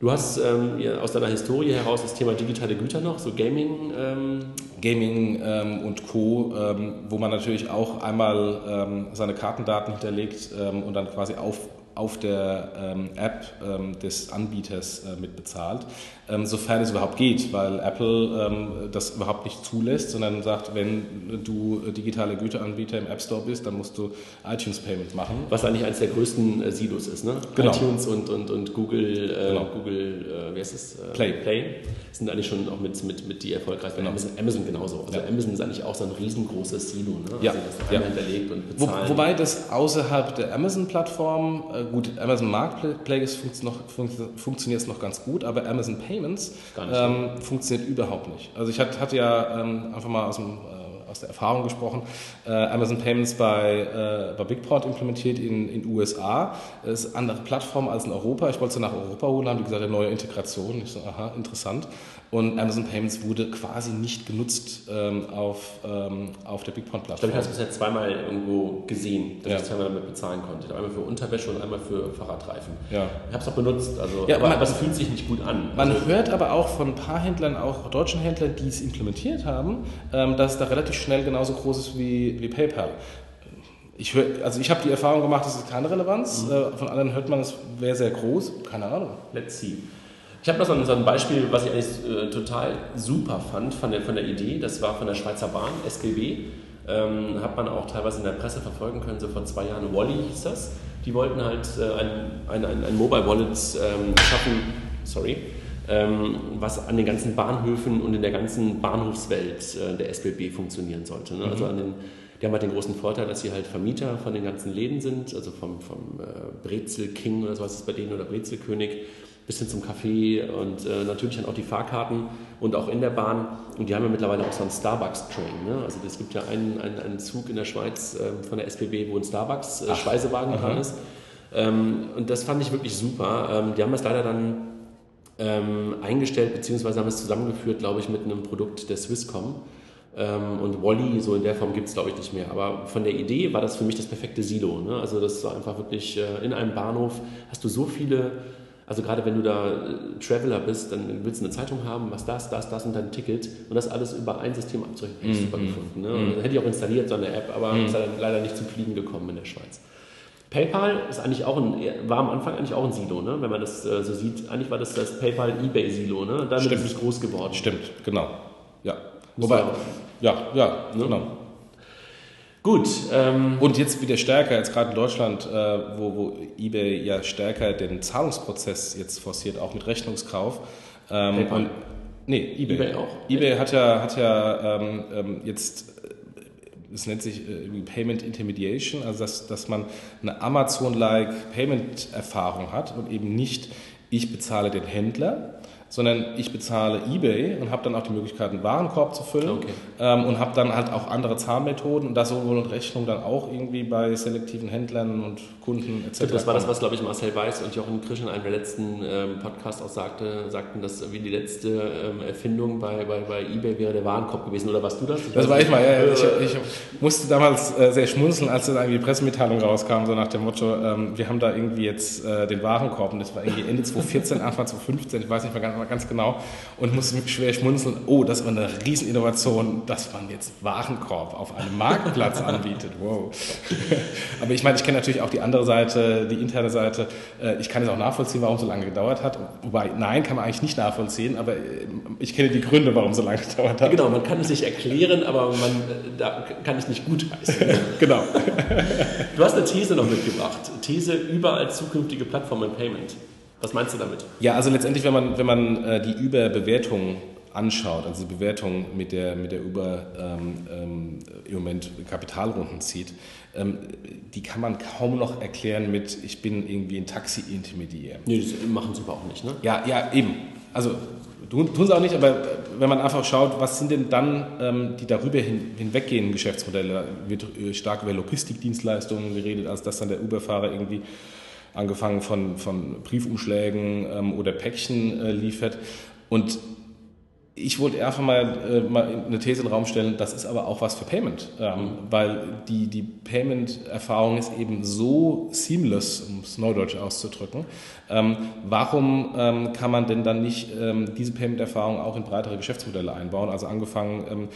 Du hast ähm, aus deiner Historie heraus das Thema digitale Güter noch, so Gaming. Ähm Gaming ähm, und Co., ähm, wo man natürlich auch einmal ähm, seine Kartendaten hinterlegt ähm, und dann quasi auf auf der App des Anbieters äh, mitbezahlt, ähm, sofern es überhaupt geht, weil Apple ähm, das überhaupt nicht zulässt, sondern sagt, wenn du digitale Güteranbieter im App Store bist, dann musst du iTunes Payment machen. Was eigentlich eines der größten äh, Silos ist, ne? Genau. iTunes und, und, und Google, äh, genau. Google äh, wie heißt es? Äh, Play. Play sind eigentlich schon auch mit, mit, mit die erfolgreichsten. Genau. Amazon, Amazon genauso. Also ja. Amazon ist eigentlich auch so ein riesengroßes Silo, ne? Also ja. das ja. hinterlegt und bezahlt. Wo, wobei das außerhalb der Amazon-Plattform äh, gut, Amazon Marketplace funktioniert es noch ganz gut, aber Amazon Payments ähm, funktioniert überhaupt nicht. Also ich hatte, hatte ja ähm, einfach mal aus, dem, äh, aus der Erfahrung gesprochen, äh, Amazon Payments bei, äh, bei BigPort implementiert in den USA. Das ist eine andere Plattform als in Europa. Ich wollte sie nach Europa holen, haben die gesagt, eine neue Integration. Ich so, aha, interessant. Und Amazon Payments wurde quasi nicht genutzt ähm, auf, ähm, auf der BigPond-Plattform. Ich glaube, ich habe es bisher zweimal irgendwo gesehen, dass ja. ich zweimal damit bezahlen konnte. Einmal für Unterwäsche und einmal für Fahrradreifen. Ja. Ich habe es auch benutzt, also, ja, aber man, es fühlt sich nicht gut an. Man also, hört aber auch von ein paar Händlern, auch deutschen Händlern, die es implementiert haben, ähm, dass da relativ schnell genauso groß ist wie, wie PayPal. Ich hör, also ich habe die Erfahrung gemacht, es ist keine Relevanz. Mhm. Äh, von anderen hört man, es wäre sehr groß. Keine Ahnung. Let's see. Ich habe noch so ein, Beispiel, was ich eigentlich äh, total super fand von der, von der Idee. Das war von der Schweizer Bahn, SGB. Ähm, hat man auch teilweise in der Presse verfolgen können, so vor zwei Jahren. Wally hieß das. Die wollten halt äh, ein, ein, ein, ein Mobile Wallet ähm, schaffen, sorry, ähm, was an den ganzen Bahnhöfen und in der ganzen Bahnhofswelt äh, der SBB funktionieren sollte. Ne? Also mhm. an den, die haben halt den großen Vorteil, dass sie halt Vermieter von den ganzen Läden sind, also vom, vom äh, Brezel King oder so was ist bei denen oder Brezelkönig bis hin zum Café und äh, natürlich dann auch die Fahrkarten und auch in der Bahn. Und die haben ja mittlerweile auch so einen Starbucks-Train. Ne? Also es gibt ja einen, einen, einen Zug in der Schweiz äh, von der SPB, wo ein Starbucks-Speisewagen äh, dran ist. Ähm, und das fand ich wirklich super. Ähm, die haben das leider dann ähm, eingestellt, beziehungsweise haben es zusammengeführt, glaube ich, mit einem Produkt der Swisscom. Ähm, und Wally, so in der Form gibt es, glaube ich, nicht mehr. Aber von der Idee war das für mich das perfekte Silo. Ne? Also das war einfach wirklich, äh, in einem Bahnhof hast du so viele also gerade wenn du da äh, Traveler bist, dann willst du eine Zeitung haben, was das, das, das und dein Ticket und das alles über ein System abzurechnen. Hätte ich mhm. super gefunden. Ne? Mhm. hätte ich auch installiert, so eine App, aber mhm. ist leider nicht zum Fliegen gekommen in der Schweiz. PayPal ist eigentlich auch ein, war am Anfang eigentlich auch ein Silo, ne? wenn man das äh, so sieht. Eigentlich war das das PayPal-Ebay-Silo, ne? damit Stimmt. ist es groß geworden. Stimmt, genau. Ja. Wobei, ja, ja, ne? genau. Gut. Ähm, und jetzt wieder stärker, jetzt gerade in Deutschland, äh, wo, wo eBay ja stärker den Zahlungsprozess jetzt forciert, auch mit Rechnungskauf. Ähm, PayPal. Und, nee, eBay. eBay auch. eBay hat ja, hat ja ähm, ähm jetzt es nennt sich äh, Payment Intermediation, also dass, dass man eine Amazon-like Payment-Erfahrung hat und eben nicht ich bezahle den Händler, sondern ich bezahle eBay und habe dann auch die Möglichkeit, einen Warenkorb zu füllen okay. ähm, und habe dann halt auch andere Zahlmethoden und das sowohl und Rechnung dann auch irgendwie bei selektiven Händlern und Kunden etc. Das war das, was glaube ich Marcel Weiß und Jochen Krisch in einem der letzten ähm, Podcasts auch sagte, sagten, dass wie die letzte ähm, Erfindung bei, bei, bei eBay wäre der Warenkorb gewesen oder warst du das? Ich das war ich mal, ja. Ich, ich, musste damals äh, sehr schmunzeln, als dann irgendwie die Pressemitteilung rauskam, so nach dem Motto, ähm, wir haben da irgendwie jetzt äh, den Warenkorb und das war irgendwie Ende 2014, Anfang 2015, ich weiß nicht mehr ganz mal ganz genau, und musste schwer schmunzeln, oh, das war eine Rieseninnovation, dass man jetzt Warenkorb auf einem Marktplatz anbietet. Wow. Aber ich meine, ich kenne natürlich auch die andere Seite, die interne Seite. Äh, ich kann es auch nachvollziehen, warum es so lange gedauert hat. Wobei, nein, kann man eigentlich nicht nachvollziehen, aber äh, ich kenne die Gründe, warum es so lange gedauert hat. Genau, man kann es nicht erklären, aber man äh, da kann es nicht gut heißen. genau. Du hast eine These noch mitgebracht. These überall zukünftige Plattformen Payment. Was meinst du damit? Ja, also letztendlich, wenn man, wenn man äh, die Überbewertung anschaut, also die Bewertung mit der, mit der Uber ähm, ähm, im Moment Kapitalrunden zieht, ähm, die kann man kaum noch erklären mit, ich bin irgendwie ein Taxi-Intermediär. Nee, das machen sie aber auch nicht, ne? Ja, ja, eben. Also tun, tun sie auch nicht, aber wenn man einfach schaut, was sind denn dann ähm, die darüber hin, hinweggehenden Geschäftsmodelle, da wird stark über Logistikdienstleistungen geredet, als dass dann der Uber-Fahrer irgendwie angefangen von, von Briefumschlägen ähm, oder Päckchen äh, liefert. Und ich wollte einfach mal, äh, mal eine These in den Raum stellen, das ist aber auch was für Payment, ähm, weil die, die Payment-Erfahrung ist eben so seamless, um es neudeutsch auszudrücken. Ähm, warum ähm, kann man denn dann nicht ähm, diese Payment-Erfahrung auch in breitere Geschäftsmodelle einbauen? Also angefangen ähm,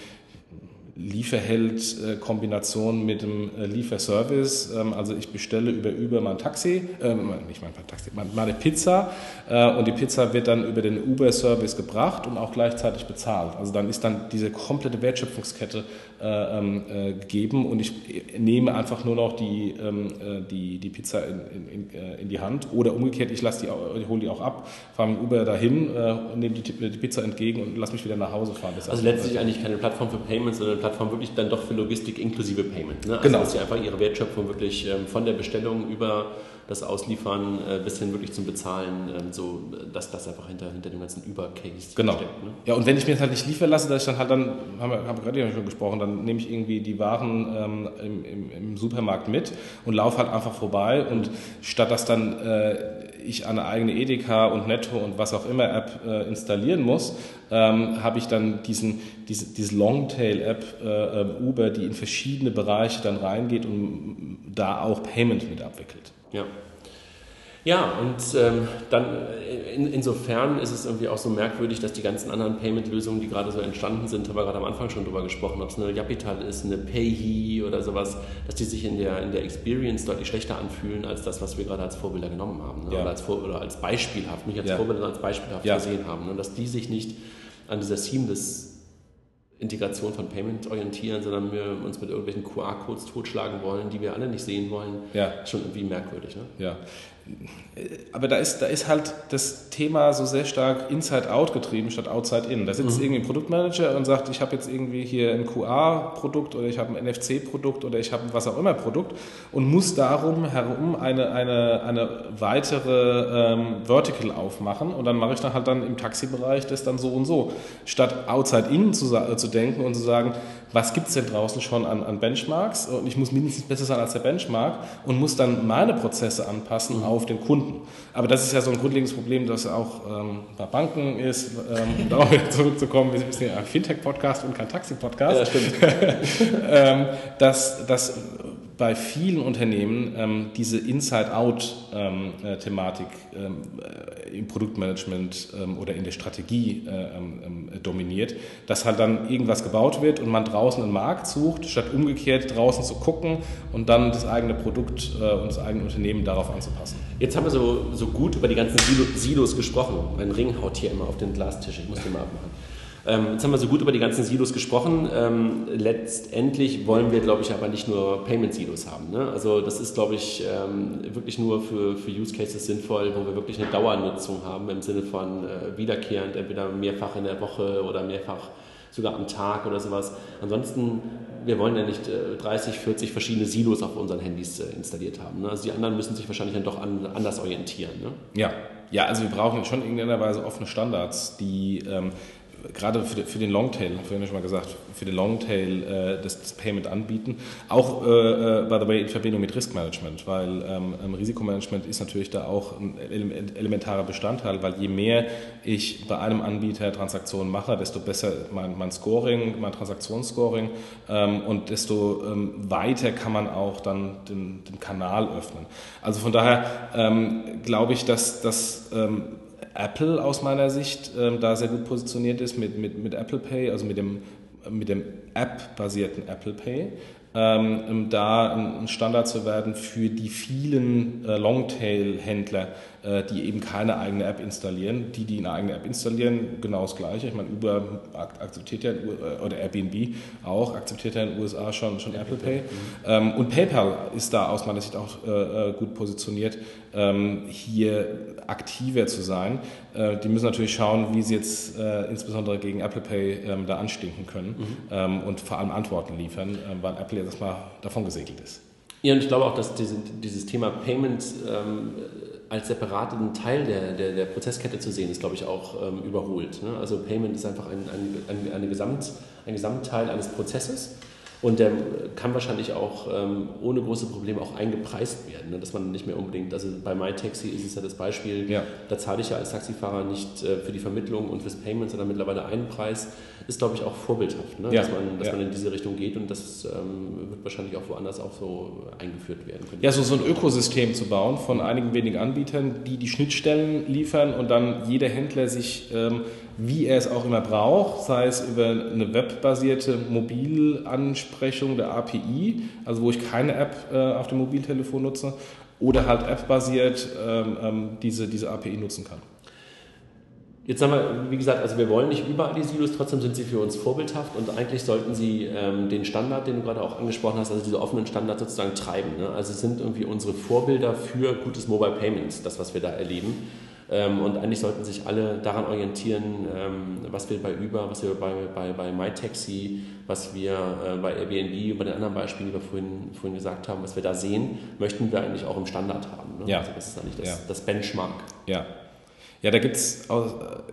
Lieferheld-Kombination mit dem äh, Lieferservice. Ähm, also ich bestelle über Uber mein Taxi, äh, nicht mein Taxi, meine Pizza äh, und die Pizza wird dann über den Uber-Service gebracht und auch gleichzeitig bezahlt. Also dann ist dann diese komplette Wertschöpfungskette äh, ähm, äh, gegeben und ich nehme einfach nur noch die, ähm, äh, die, die Pizza in, in, in, die Hand oder umgekehrt, ich, lasse die, ich hole die auch ab, fahre mit Uber dahin, nehme die, die Pizza entgegen und lasse mich wieder nach Hause fahren. Das also letztlich eigentlich keine Plattform für Payments, sondern eine Plattform wirklich dann doch für Logistik inklusive Payment. Ne? Also genau. dass sie einfach ihre Wertschöpfung wirklich ähm, von der Bestellung über das Ausliefern äh, bis hin wirklich zum Bezahlen, ähm, so dass das einfach hinter, hinter dem ganzen Übercase genau. steckt. Ne? Ja, und wenn ich mir das halt nicht liefern lasse, dass ich dann halt dann, haben wir, haben wir gerade ja schon gesprochen, dann nehme ich irgendwie die Waren ähm, im, im, im, Supermarkt mit und laufe halt einfach vorbei und statt dass dann äh, ich eine eigene Edeka und Netto und was auch immer App äh, installieren muss, ähm, habe ich dann diesen, diese, diese Longtail-App äh, ähm, Uber, die in verschiedene Bereiche dann reingeht und da auch Payment mit abwickelt. Ja. Ja, und ähm, dann äh, in, insofern ist es irgendwie auch so merkwürdig, dass die ganzen anderen Payment-Lösungen, die gerade so entstanden sind, haben wir gerade am Anfang schon drüber gesprochen, ob es eine Japital ist, eine Payhi oder sowas, dass die sich in der, in der Experience deutlich schlechter anfühlen als das, was wir gerade als Vorbilder genommen haben. Ne? Ja. Oder, als Vor oder als beispielhaft, nicht als ja. Vorbilder, sondern als beispielhaft ja. gesehen haben. Ne? Dass die sich nicht an dieser Seamless Integration von Payment orientieren, sondern wir uns mit irgendwelchen QR-Codes totschlagen wollen, die wir alle nicht sehen wollen. Ja. Schon irgendwie merkwürdig. Ne? Ja aber da ist, da ist halt das Thema so sehr stark Inside-Out getrieben statt Outside-In. Da sitzt mhm. irgendwie ein Produktmanager und sagt, ich habe jetzt irgendwie hier ein QA-Produkt oder ich habe ein NFC-Produkt oder ich habe ein was auch immer Produkt und muss darum herum eine, eine, eine weitere ähm, Vertical aufmachen und dann mache ich dann halt dann im Taxibereich das dann so und so. Statt Outside-In zu, äh, zu denken und zu sagen, was gibt es denn draußen schon an, an Benchmarks und ich muss mindestens besser sein als der Benchmark und muss dann meine Prozesse anpassen mhm. auf den Kunden. Aber das ist ja so ein grundlegendes Problem, das auch ähm, bei Banken ist, ähm, um darauf wieder zurückzukommen, wir sind ja ein Fintech-Podcast und kein Taxi-Podcast. Ja, stimmt. ähm, dass, dass bei vielen Unternehmen ähm, diese Inside-Out-Thematik ähm, ähm, äh, im Produktmanagement ähm, oder in der Strategie äh, ähm, ähm, dominiert, dass halt dann irgendwas gebaut wird und man draußen einen Markt sucht, statt umgekehrt draußen zu gucken und dann das eigene Produkt äh, und das eigene Unternehmen darauf anzupassen. Jetzt haben wir so, so gut über die ganzen Silos gesprochen. Mein Ring haut hier immer auf den Glastisch, ich muss den mal abmachen. Ähm, jetzt haben wir so gut über die ganzen Silos gesprochen. Ähm, letztendlich wollen wir, glaube ich, aber nicht nur Payment-Silos haben. Ne? Also das ist, glaube ich, ähm, wirklich nur für, für Use Cases sinnvoll, wo wir wirklich eine Dauernutzung haben im Sinne von äh, wiederkehrend, entweder mehrfach in der Woche oder mehrfach sogar am Tag oder sowas. Ansonsten, wir wollen ja nicht äh, 30, 40 verschiedene Silos auf unseren Handys äh, installiert haben. Ne? Also die anderen müssen sich wahrscheinlich dann doch an, anders orientieren. Ne? Ja, Ja, also wir brauchen schon in irgendeiner Weise offene Standards, die ähm, gerade für, für, den Longtail, vorhin schon mal gesagt, für den Longtail äh, das, das, Payment anbieten. Auch, äh, äh, by the way, in Verbindung mit Riskmanagement, weil ähm, ähm Risikomanagement ist natürlich da auch ein elementarer Bestandteil, weil je mehr ich bei einem Anbieter Transaktionen mache, desto besser mein, mein Scoring, mein Transaktionsscoring ähm, und desto ähm, weiter kann man auch dann den, den Kanal öffnen. Also von daher ähm, glaube ich, dass das ähm, Apple aus meiner Sicht ähm, da sehr gut positioniert ist mit, mit, mit Apple Pay, also mit dem, mit dem App-basierten Apple Pay, ähm, da ein Standard zu werden für die vielen äh, Longtail-Händler, die eben keine eigene App installieren. Die, die eine eigene App installieren, genau das Gleiche. Ich meine, Uber akzeptiert ja, äh, oder Airbnb auch, akzeptiert ja in den USA schon, schon Apple Pay. Mhm. und PayPal ist da aus meiner Sicht auch gut positioniert, ähm, hier aktiver zu sein. die müssen natürlich schauen, wie sie jetzt insbesondere gegen Apple Pay ähm, da anstinken können mhm. und vor allem Antworten liefern, weil Apple jetzt erstmal davon gesegelt ist. Ja, und ich glaube auch, dass diese, dieses Thema Payment ähm, als separaten Teil der, der, der, Prozesskette zu sehen, ist, glaube ich, auch ähm, überholt. Ne? Also Payment ist einfach ein, ein, ein, Gesamt, ein Gesamtteil eines Prozesses und der kann wahrscheinlich auch ähm, ohne große Probleme auch eingepreist werden, ne? dass man nicht mehr unbedingt, also bei MyTaxi ist es ja das Beispiel, ja. da zahle ich ja als Taxifahrer nicht äh, für die Vermittlung und fürs Payment, sondern mittlerweile einen Preis, ist glaube ich auch vorbildhaft, ne? ja. dass, man, dass ja. man in diese Richtung geht und das ähm, wird wahrscheinlich auch woanders auch so eingeführt werden. Ja, so, so ein Ökosystem zu bauen von einigen wenigen Anbietern, die die Schnittstellen liefern und dann jeder Händler sich ähm, wie er es auch immer braucht, sei es über eine webbasierte Mobilansprechung der API, also wo ich keine App äh, auf dem Mobiltelefon nutze, oder halt appbasiert ähm, ähm, diese, diese API nutzen kann. Jetzt haben wir, wie gesagt, also wir wollen nicht überall die Silos, trotzdem sind sie für uns vorbildhaft und eigentlich sollten sie ähm, den Standard, den du gerade auch angesprochen hast, also diese offenen Standards sozusagen treiben. Ne? Also sind irgendwie unsere Vorbilder für gutes Mobile Payments, das, was wir da erleben. Ähm, und eigentlich sollten sich alle daran orientieren, ähm, was wir bei Uber, was wir bei, bei, bei MyTaxi, was wir äh, bei Airbnb und bei den anderen Beispielen, die wir vorhin, vorhin gesagt haben, was wir da sehen, möchten wir eigentlich auch im Standard haben. Ne? Ja. Also das ist eigentlich das, ja. das Benchmark. Ja. Ja, da gibt es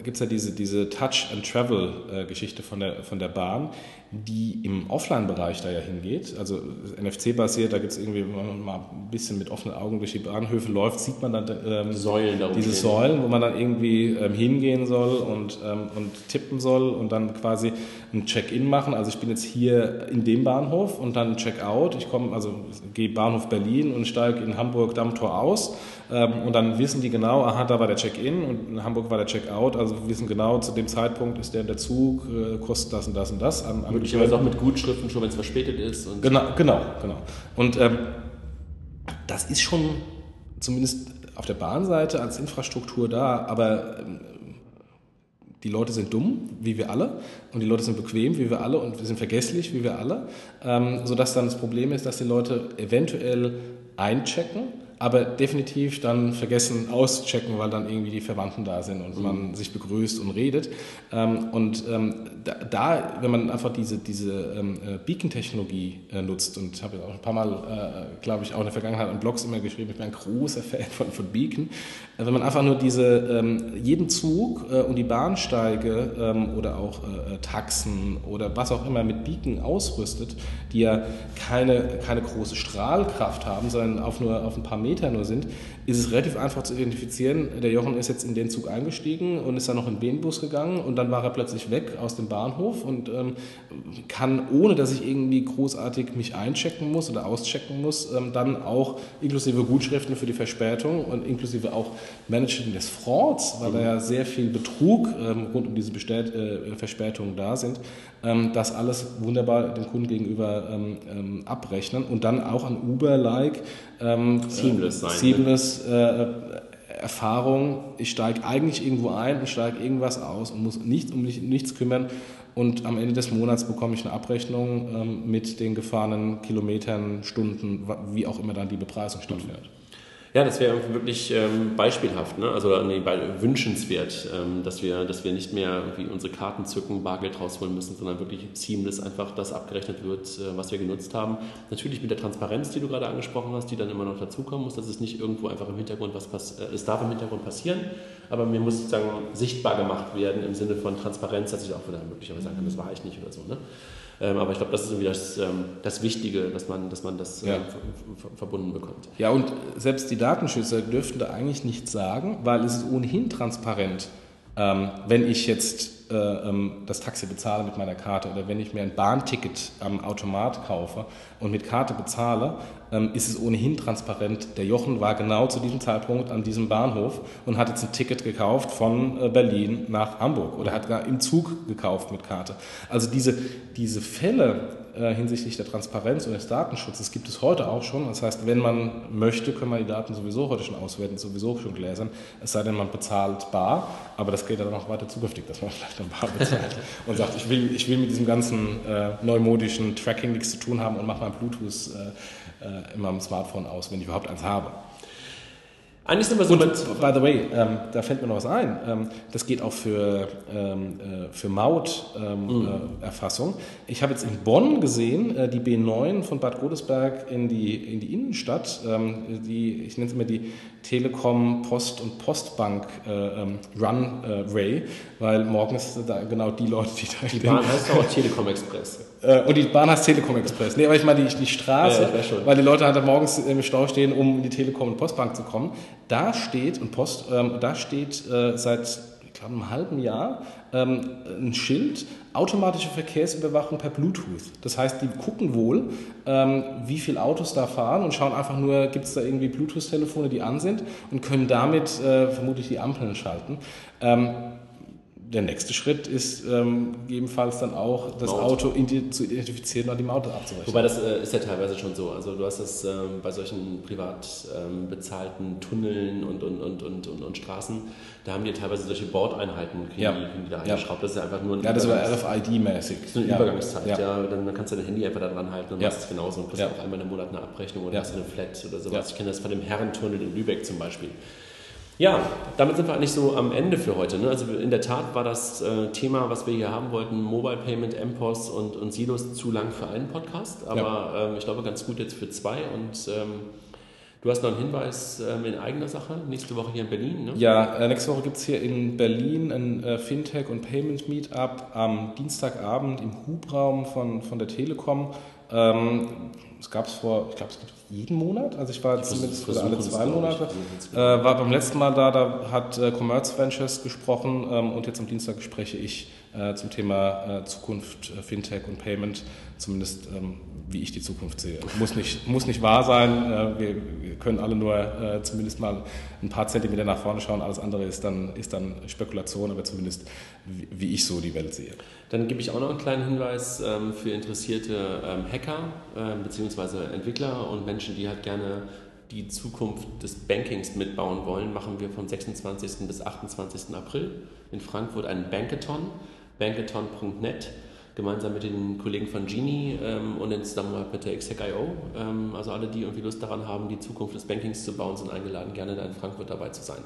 gibt's ja diese, diese Touch-and-Travel-Geschichte von der, von der Bahn, die im Offline-Bereich da ja hingeht. Also NFC-basiert, da gibt es irgendwie, wenn man mal ein bisschen mit offenen Augen durch die Bahnhöfe läuft, sieht man dann ähm, Säulen diese. Säulen, wo man dann irgendwie ähm, hingehen soll und, ähm, und tippen soll und dann quasi ein Check-in machen. Also ich bin jetzt hier in dem Bahnhof und dann Check-out. Ich komme, also gehe Bahnhof Berlin und steige in Hamburg Dammtor aus ähm, und dann wissen die genau, aha, da war der Check-in und in Hamburg war der Check-out. Also wissen genau, zu dem Zeitpunkt ist der der Zug, äh, kostet das und das und das. An, an Möglicherweise auch mit Gutschriften schon, wenn es verspätet ist. genau, genau, genau. Und ähm, das ist schon zumindest auf der Bahnseite als Infrastruktur da, aber ähm, die Leute sind dumm, wie wir alle, und die Leute sind bequem, wie wir alle, und wir sind vergesslich, wie wir alle, ähm, sodass dann das Problem ist, dass die Leute eventuell einchecken aber definitiv dann vergessen auschecken, weil dann irgendwie die Verwandten da sind und mhm. man sich begrüßt und redet. Ähm, und ähm, da, wenn man einfach diese, diese ähm, äh, Beacon-Technologie äh, nutzt, und ich habe auch ein paar Mal, äh, glaube ich, auch in der Vergangenheit an Blogs immer geschrieben, ich bin ein großer Fan von, von Beacon, wenn man einfach nur diese, jeden Zug und die Bahnsteige oder auch Taxen oder was auch immer mit Beacon ausrüstet, die ja keine, keine große Strahlkraft haben, sondern auf nur auf ein paar Meter nur sind, ist es relativ einfach zu identifizieren. Der Jochen ist jetzt in den Zug eingestiegen und ist dann noch in den Bus gegangen und dann war er plötzlich weg aus dem Bahnhof und ähm, kann, ohne dass ich irgendwie großartig mich einchecken muss oder auschecken muss, ähm, dann auch inklusive Gutschriften für die Verspätung und inklusive auch Management des Frauds, weil da ja sehr viel Betrug ähm, rund um diese Bestät äh, Verspätungen da sind, ähm, das alles wunderbar dem Kunden gegenüber ähm, ähm, abrechnen und dann auch an Uber-like seamless sein. Seamless äh, Erfahrung. Ich steige eigentlich irgendwo ein und steige irgendwas aus und muss nicht um mich, nichts kümmern. Und am Ende des Monats bekomme ich eine Abrechnung ähm, mit den gefahrenen Kilometern, Stunden, wie auch immer dann die Bepreisung stattfindet. Ja, das wäre wirklich ähm, beispielhaft, ne? also nee, wünschenswert, ähm, dass, wir, dass wir nicht mehr irgendwie unsere Karten zücken, Bargeld rausholen müssen, sondern wirklich seamless einfach das abgerechnet wird, äh, was wir genutzt haben. Natürlich mit der Transparenz, die du gerade angesprochen hast, die dann immer noch dazukommen muss, dass es nicht irgendwo einfach im Hintergrund was passiert. Äh, es darf im Hintergrund passieren, aber mir muss sozusagen sichtbar gemacht werden im Sinne von Transparenz, dass ich auch wieder möglicherweise sagen kann, das war ich nicht oder so. Ne? Ähm, aber ich glaube, das ist irgendwie das, ähm, das Wichtige, dass man, dass man das ja. äh, verbunden bekommt. Ja, und selbst die Datenschützer dürften da eigentlich nichts sagen, weil es ist ohnehin transparent. Ähm, wenn ich jetzt äh, das Taxi bezahle mit meiner Karte oder wenn ich mir ein Bahnticket am Automat kaufe und mit Karte bezahle, ähm, ist es ohnehin transparent. Der Jochen war genau zu diesem Zeitpunkt an diesem Bahnhof und hat jetzt ein Ticket gekauft von äh, Berlin nach Hamburg oder hat gar im Zug gekauft mit Karte. Also diese, diese Fälle, äh, hinsichtlich der Transparenz und des Datenschutzes gibt es heute auch schon. Das heißt, wenn man möchte, können wir die Daten sowieso heute schon auswerten, sowieso schon gläsern. Es sei denn, man bezahlt bar, aber das geht dann auch weiter zukünftig, dass man vielleicht dann bar bezahlt und sagt, ich will, ich will mit diesem ganzen äh, neumodischen Tracking nichts zu tun haben und mache mein Bluetooth äh, äh, in meinem Smartphone aus, wenn ich überhaupt eins habe. Eigentlich sind wir so Und, by the way, ähm, da fällt mir noch was ein. Ähm, das geht auch für, ähm, äh, für Mauterfassung. Mhm. Äh, ich habe jetzt in Bonn gesehen, äh, die B9 von Bad Godesberg in die, in die Innenstadt, ähm, die, ich nenne es immer die Telekom, Post und Postbank äh, ähm, Run äh, Ray, weil morgen ist da genau die Leute, die da Die Bahn heißt auch Telekom Express. Äh, und die Bahn heißt Telekom Express. Nee, aber ich meine die, die Straße, ja, weil die Leute halt morgens im Stau stehen, um in die Telekom und Postbank zu kommen. Da steht, und Post, ähm, da steht äh, seit glaube, einem halben Jahr ähm, ein Schild, automatische Verkehrsüberwachung per Bluetooth. Das heißt, die gucken wohl, ähm, wie viele Autos da fahren und schauen einfach nur, gibt es da irgendwie Bluetooth-Telefone, die an sind und können damit äh, vermutlich die Ampeln schalten. Ähm, der nächste Schritt ist ähm, gegebenenfalls dann auch das Maut. Auto zu identifizieren und die Maut abzurechnen. Wobei das äh, ist ja teilweise schon so. Also du hast das ähm, bei solchen privat ähm, bezahlten Tunneln und, und, und, und, und, und, Straßen, da haben die teilweise solche Bordeinheiten, ja. die, die da eingeschraubt. Das ist ja einfach nur ein Ja, das war RFID-mäßig. Ist eine ja. Übergangszeit, ja. ja. Dann kannst du dein Handy einfach da dran halten und ja. machst es genauso und kriegst ja. auch einmal im Monat eine Abrechnung oder hast du eine Flat oder sowas. Ich kenne das von dem Herrentunnel in Lübeck zum Beispiel. Ja, damit sind wir eigentlich so am Ende für heute. Ne? Also in der Tat war das äh, Thema, was wir hier haben wollten, Mobile Payment, MPOS und, und Silos zu lang für einen Podcast, aber ja. ähm, ich glaube ganz gut jetzt für zwei und ähm, Du hast noch einen Hinweis ähm, in eigener Sache, nächste Woche hier in Berlin. Ne? Ja, äh, nächste Woche gibt es hier in Berlin ein äh, Fintech- und Payment-Meetup am Dienstagabend im Hubraum von, von der Telekom. Ähm, es gab es vor, ich glaube, es gibt jeden Monat. Also ich war ich zumindest für alle zwei Monate. Äh, war beim letzten Mal da, da hat äh, Commerce Ventures gesprochen ähm, und jetzt am Dienstag spreche ich zum Thema äh, Zukunft, äh, Fintech und Payment, zumindest ähm, wie ich die Zukunft sehe. Muss nicht, muss nicht wahr sein. Äh, wir, können alle nur äh, zumindest mal ein paar Zentimeter nach vorne schauen. Alles andere ist dann, ist dann Spekulation, aber zumindest wie, ich so die Welt sehe. Dann gebe ich auch noch einen kleinen Hinweis ähm, für interessierte ähm, Hacker äh, bzw. Entwickler und Menschen, die halt gerne die Zukunft des Bankings mitbauen wollen, machen wir vom 26. bis 28. April in Frankfurt einen Bankathon, bankathon.net gemeinsam mit den Kollegen von Genie ähm, und in Zusammenarbeit mit der Exec.io. Ähm, also alle, die irgendwie Lust daran haben, die Zukunft des Bankings zu bauen, sind eingeladen, gerne da in Frankfurt dabei zu sein.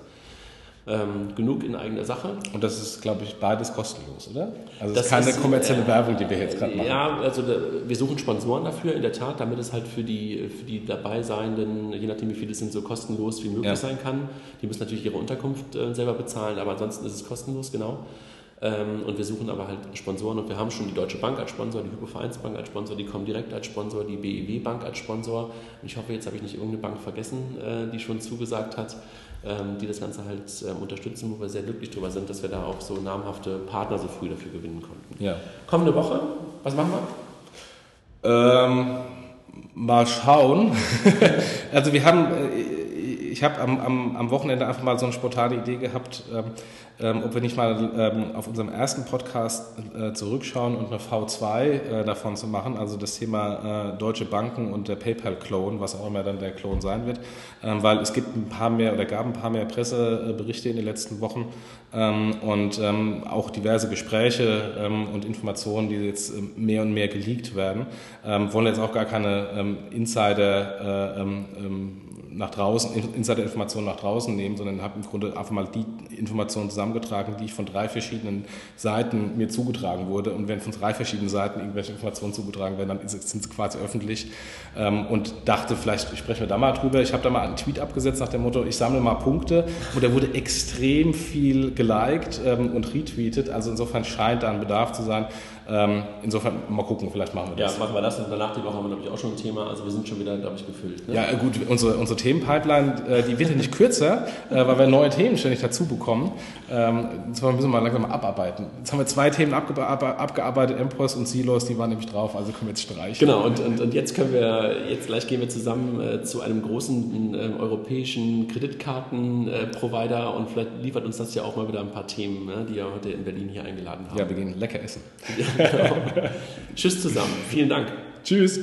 Ähm, genug in eigener Sache. Und das ist, glaube ich, beides kostenlos, oder? Also das ist keine ist, kommerzielle äh, Werbung, die wir jetzt gerade machen. Ja, also da, wir suchen Sponsoren dafür, in der Tat, damit es halt für die, für die Dabeiseienden, je nachdem wie viele es sind, so kostenlos wie möglich ja. sein kann. Die müssen natürlich ihre Unterkunft äh, selber bezahlen, aber ansonsten ist es kostenlos, genau. Ähm, und wir suchen aber halt Sponsoren und wir haben schon die Deutsche Bank als Sponsor, die Hypovereinsbank als Sponsor, die Comdirect als Sponsor, die BEW Bank als Sponsor. Und ich hoffe, jetzt habe ich nicht irgendeine Bank vergessen, äh, die schon zugesagt hat, ähm, die das Ganze halt ähm, unterstützen, wo wir sehr glücklich darüber sind, dass wir da auch so namhafte Partner so früh dafür gewinnen konnten. Ja. Kommende Woche, was machen wir? Ähm, mal schauen. also wir haben, äh, ich habe am, am, am Wochenende einfach mal so eine spontane Idee gehabt, ähm, ähm, ob wir nicht mal ähm, auf unserem ersten Podcast äh, zurückschauen und eine V2 äh, davon zu machen, also das Thema äh, deutsche Banken und der PayPal-Clone, was auch immer dann der Clone sein wird, ähm, weil es gibt ein paar mehr oder gab ein paar mehr Presseberichte in den letzten Wochen ähm, und ähm, auch diverse Gespräche und Informationen, die jetzt mehr und mehr geleakt werden, wollen jetzt auch gar keine Insider nach draußen, Insider-Informationen nach draußen nehmen, sondern habe im Grunde einfach mal die Informationen zusammengetragen, die ich von drei verschiedenen Seiten mir zugetragen wurde. Und wenn von drei verschiedenen Seiten irgendwelche Informationen zugetragen werden, dann sind sie quasi öffentlich. Ähm, und dachte, vielleicht sprechen wir da mal drüber. Ich habe da mal einen Tweet abgesetzt nach dem Motto, ich sammle mal Punkte. Und der wurde extrem viel geliked ähm, und retweetet. Also insofern scheint da ein Bedarf zu sein. Ähm, insofern mal gucken, vielleicht machen wir das. Ja, machen wir das und danach die Woche haben wir, glaube ich, auch schon ein Thema. Also wir sind schon wieder, glaube ich, gefüllt. Ne? Ja, gut, unsere, unsere Themenpipeline, äh, die wird ja nicht kürzer, äh, weil wir neue Themen ständig dazu bekommen. Ähm, insofern müssen wir mal langsam mal abarbeiten. Jetzt haben wir zwei Themen abge abgearbeitet, Empros und Silos, die waren nämlich drauf, also können wir jetzt streichen. Genau, und, und, und jetzt können wir, jetzt gleich gehen wir zusammen äh, zu einem großen äh, europäischen Kreditkartenprovider und vielleicht liefert uns das ja auch mal wieder ein paar Themen, ne, die ihr heute in Berlin hier eingeladen haben. Ja, wir gehen lecker essen. Genau. Tschüss zusammen. Vielen Dank. Tschüss.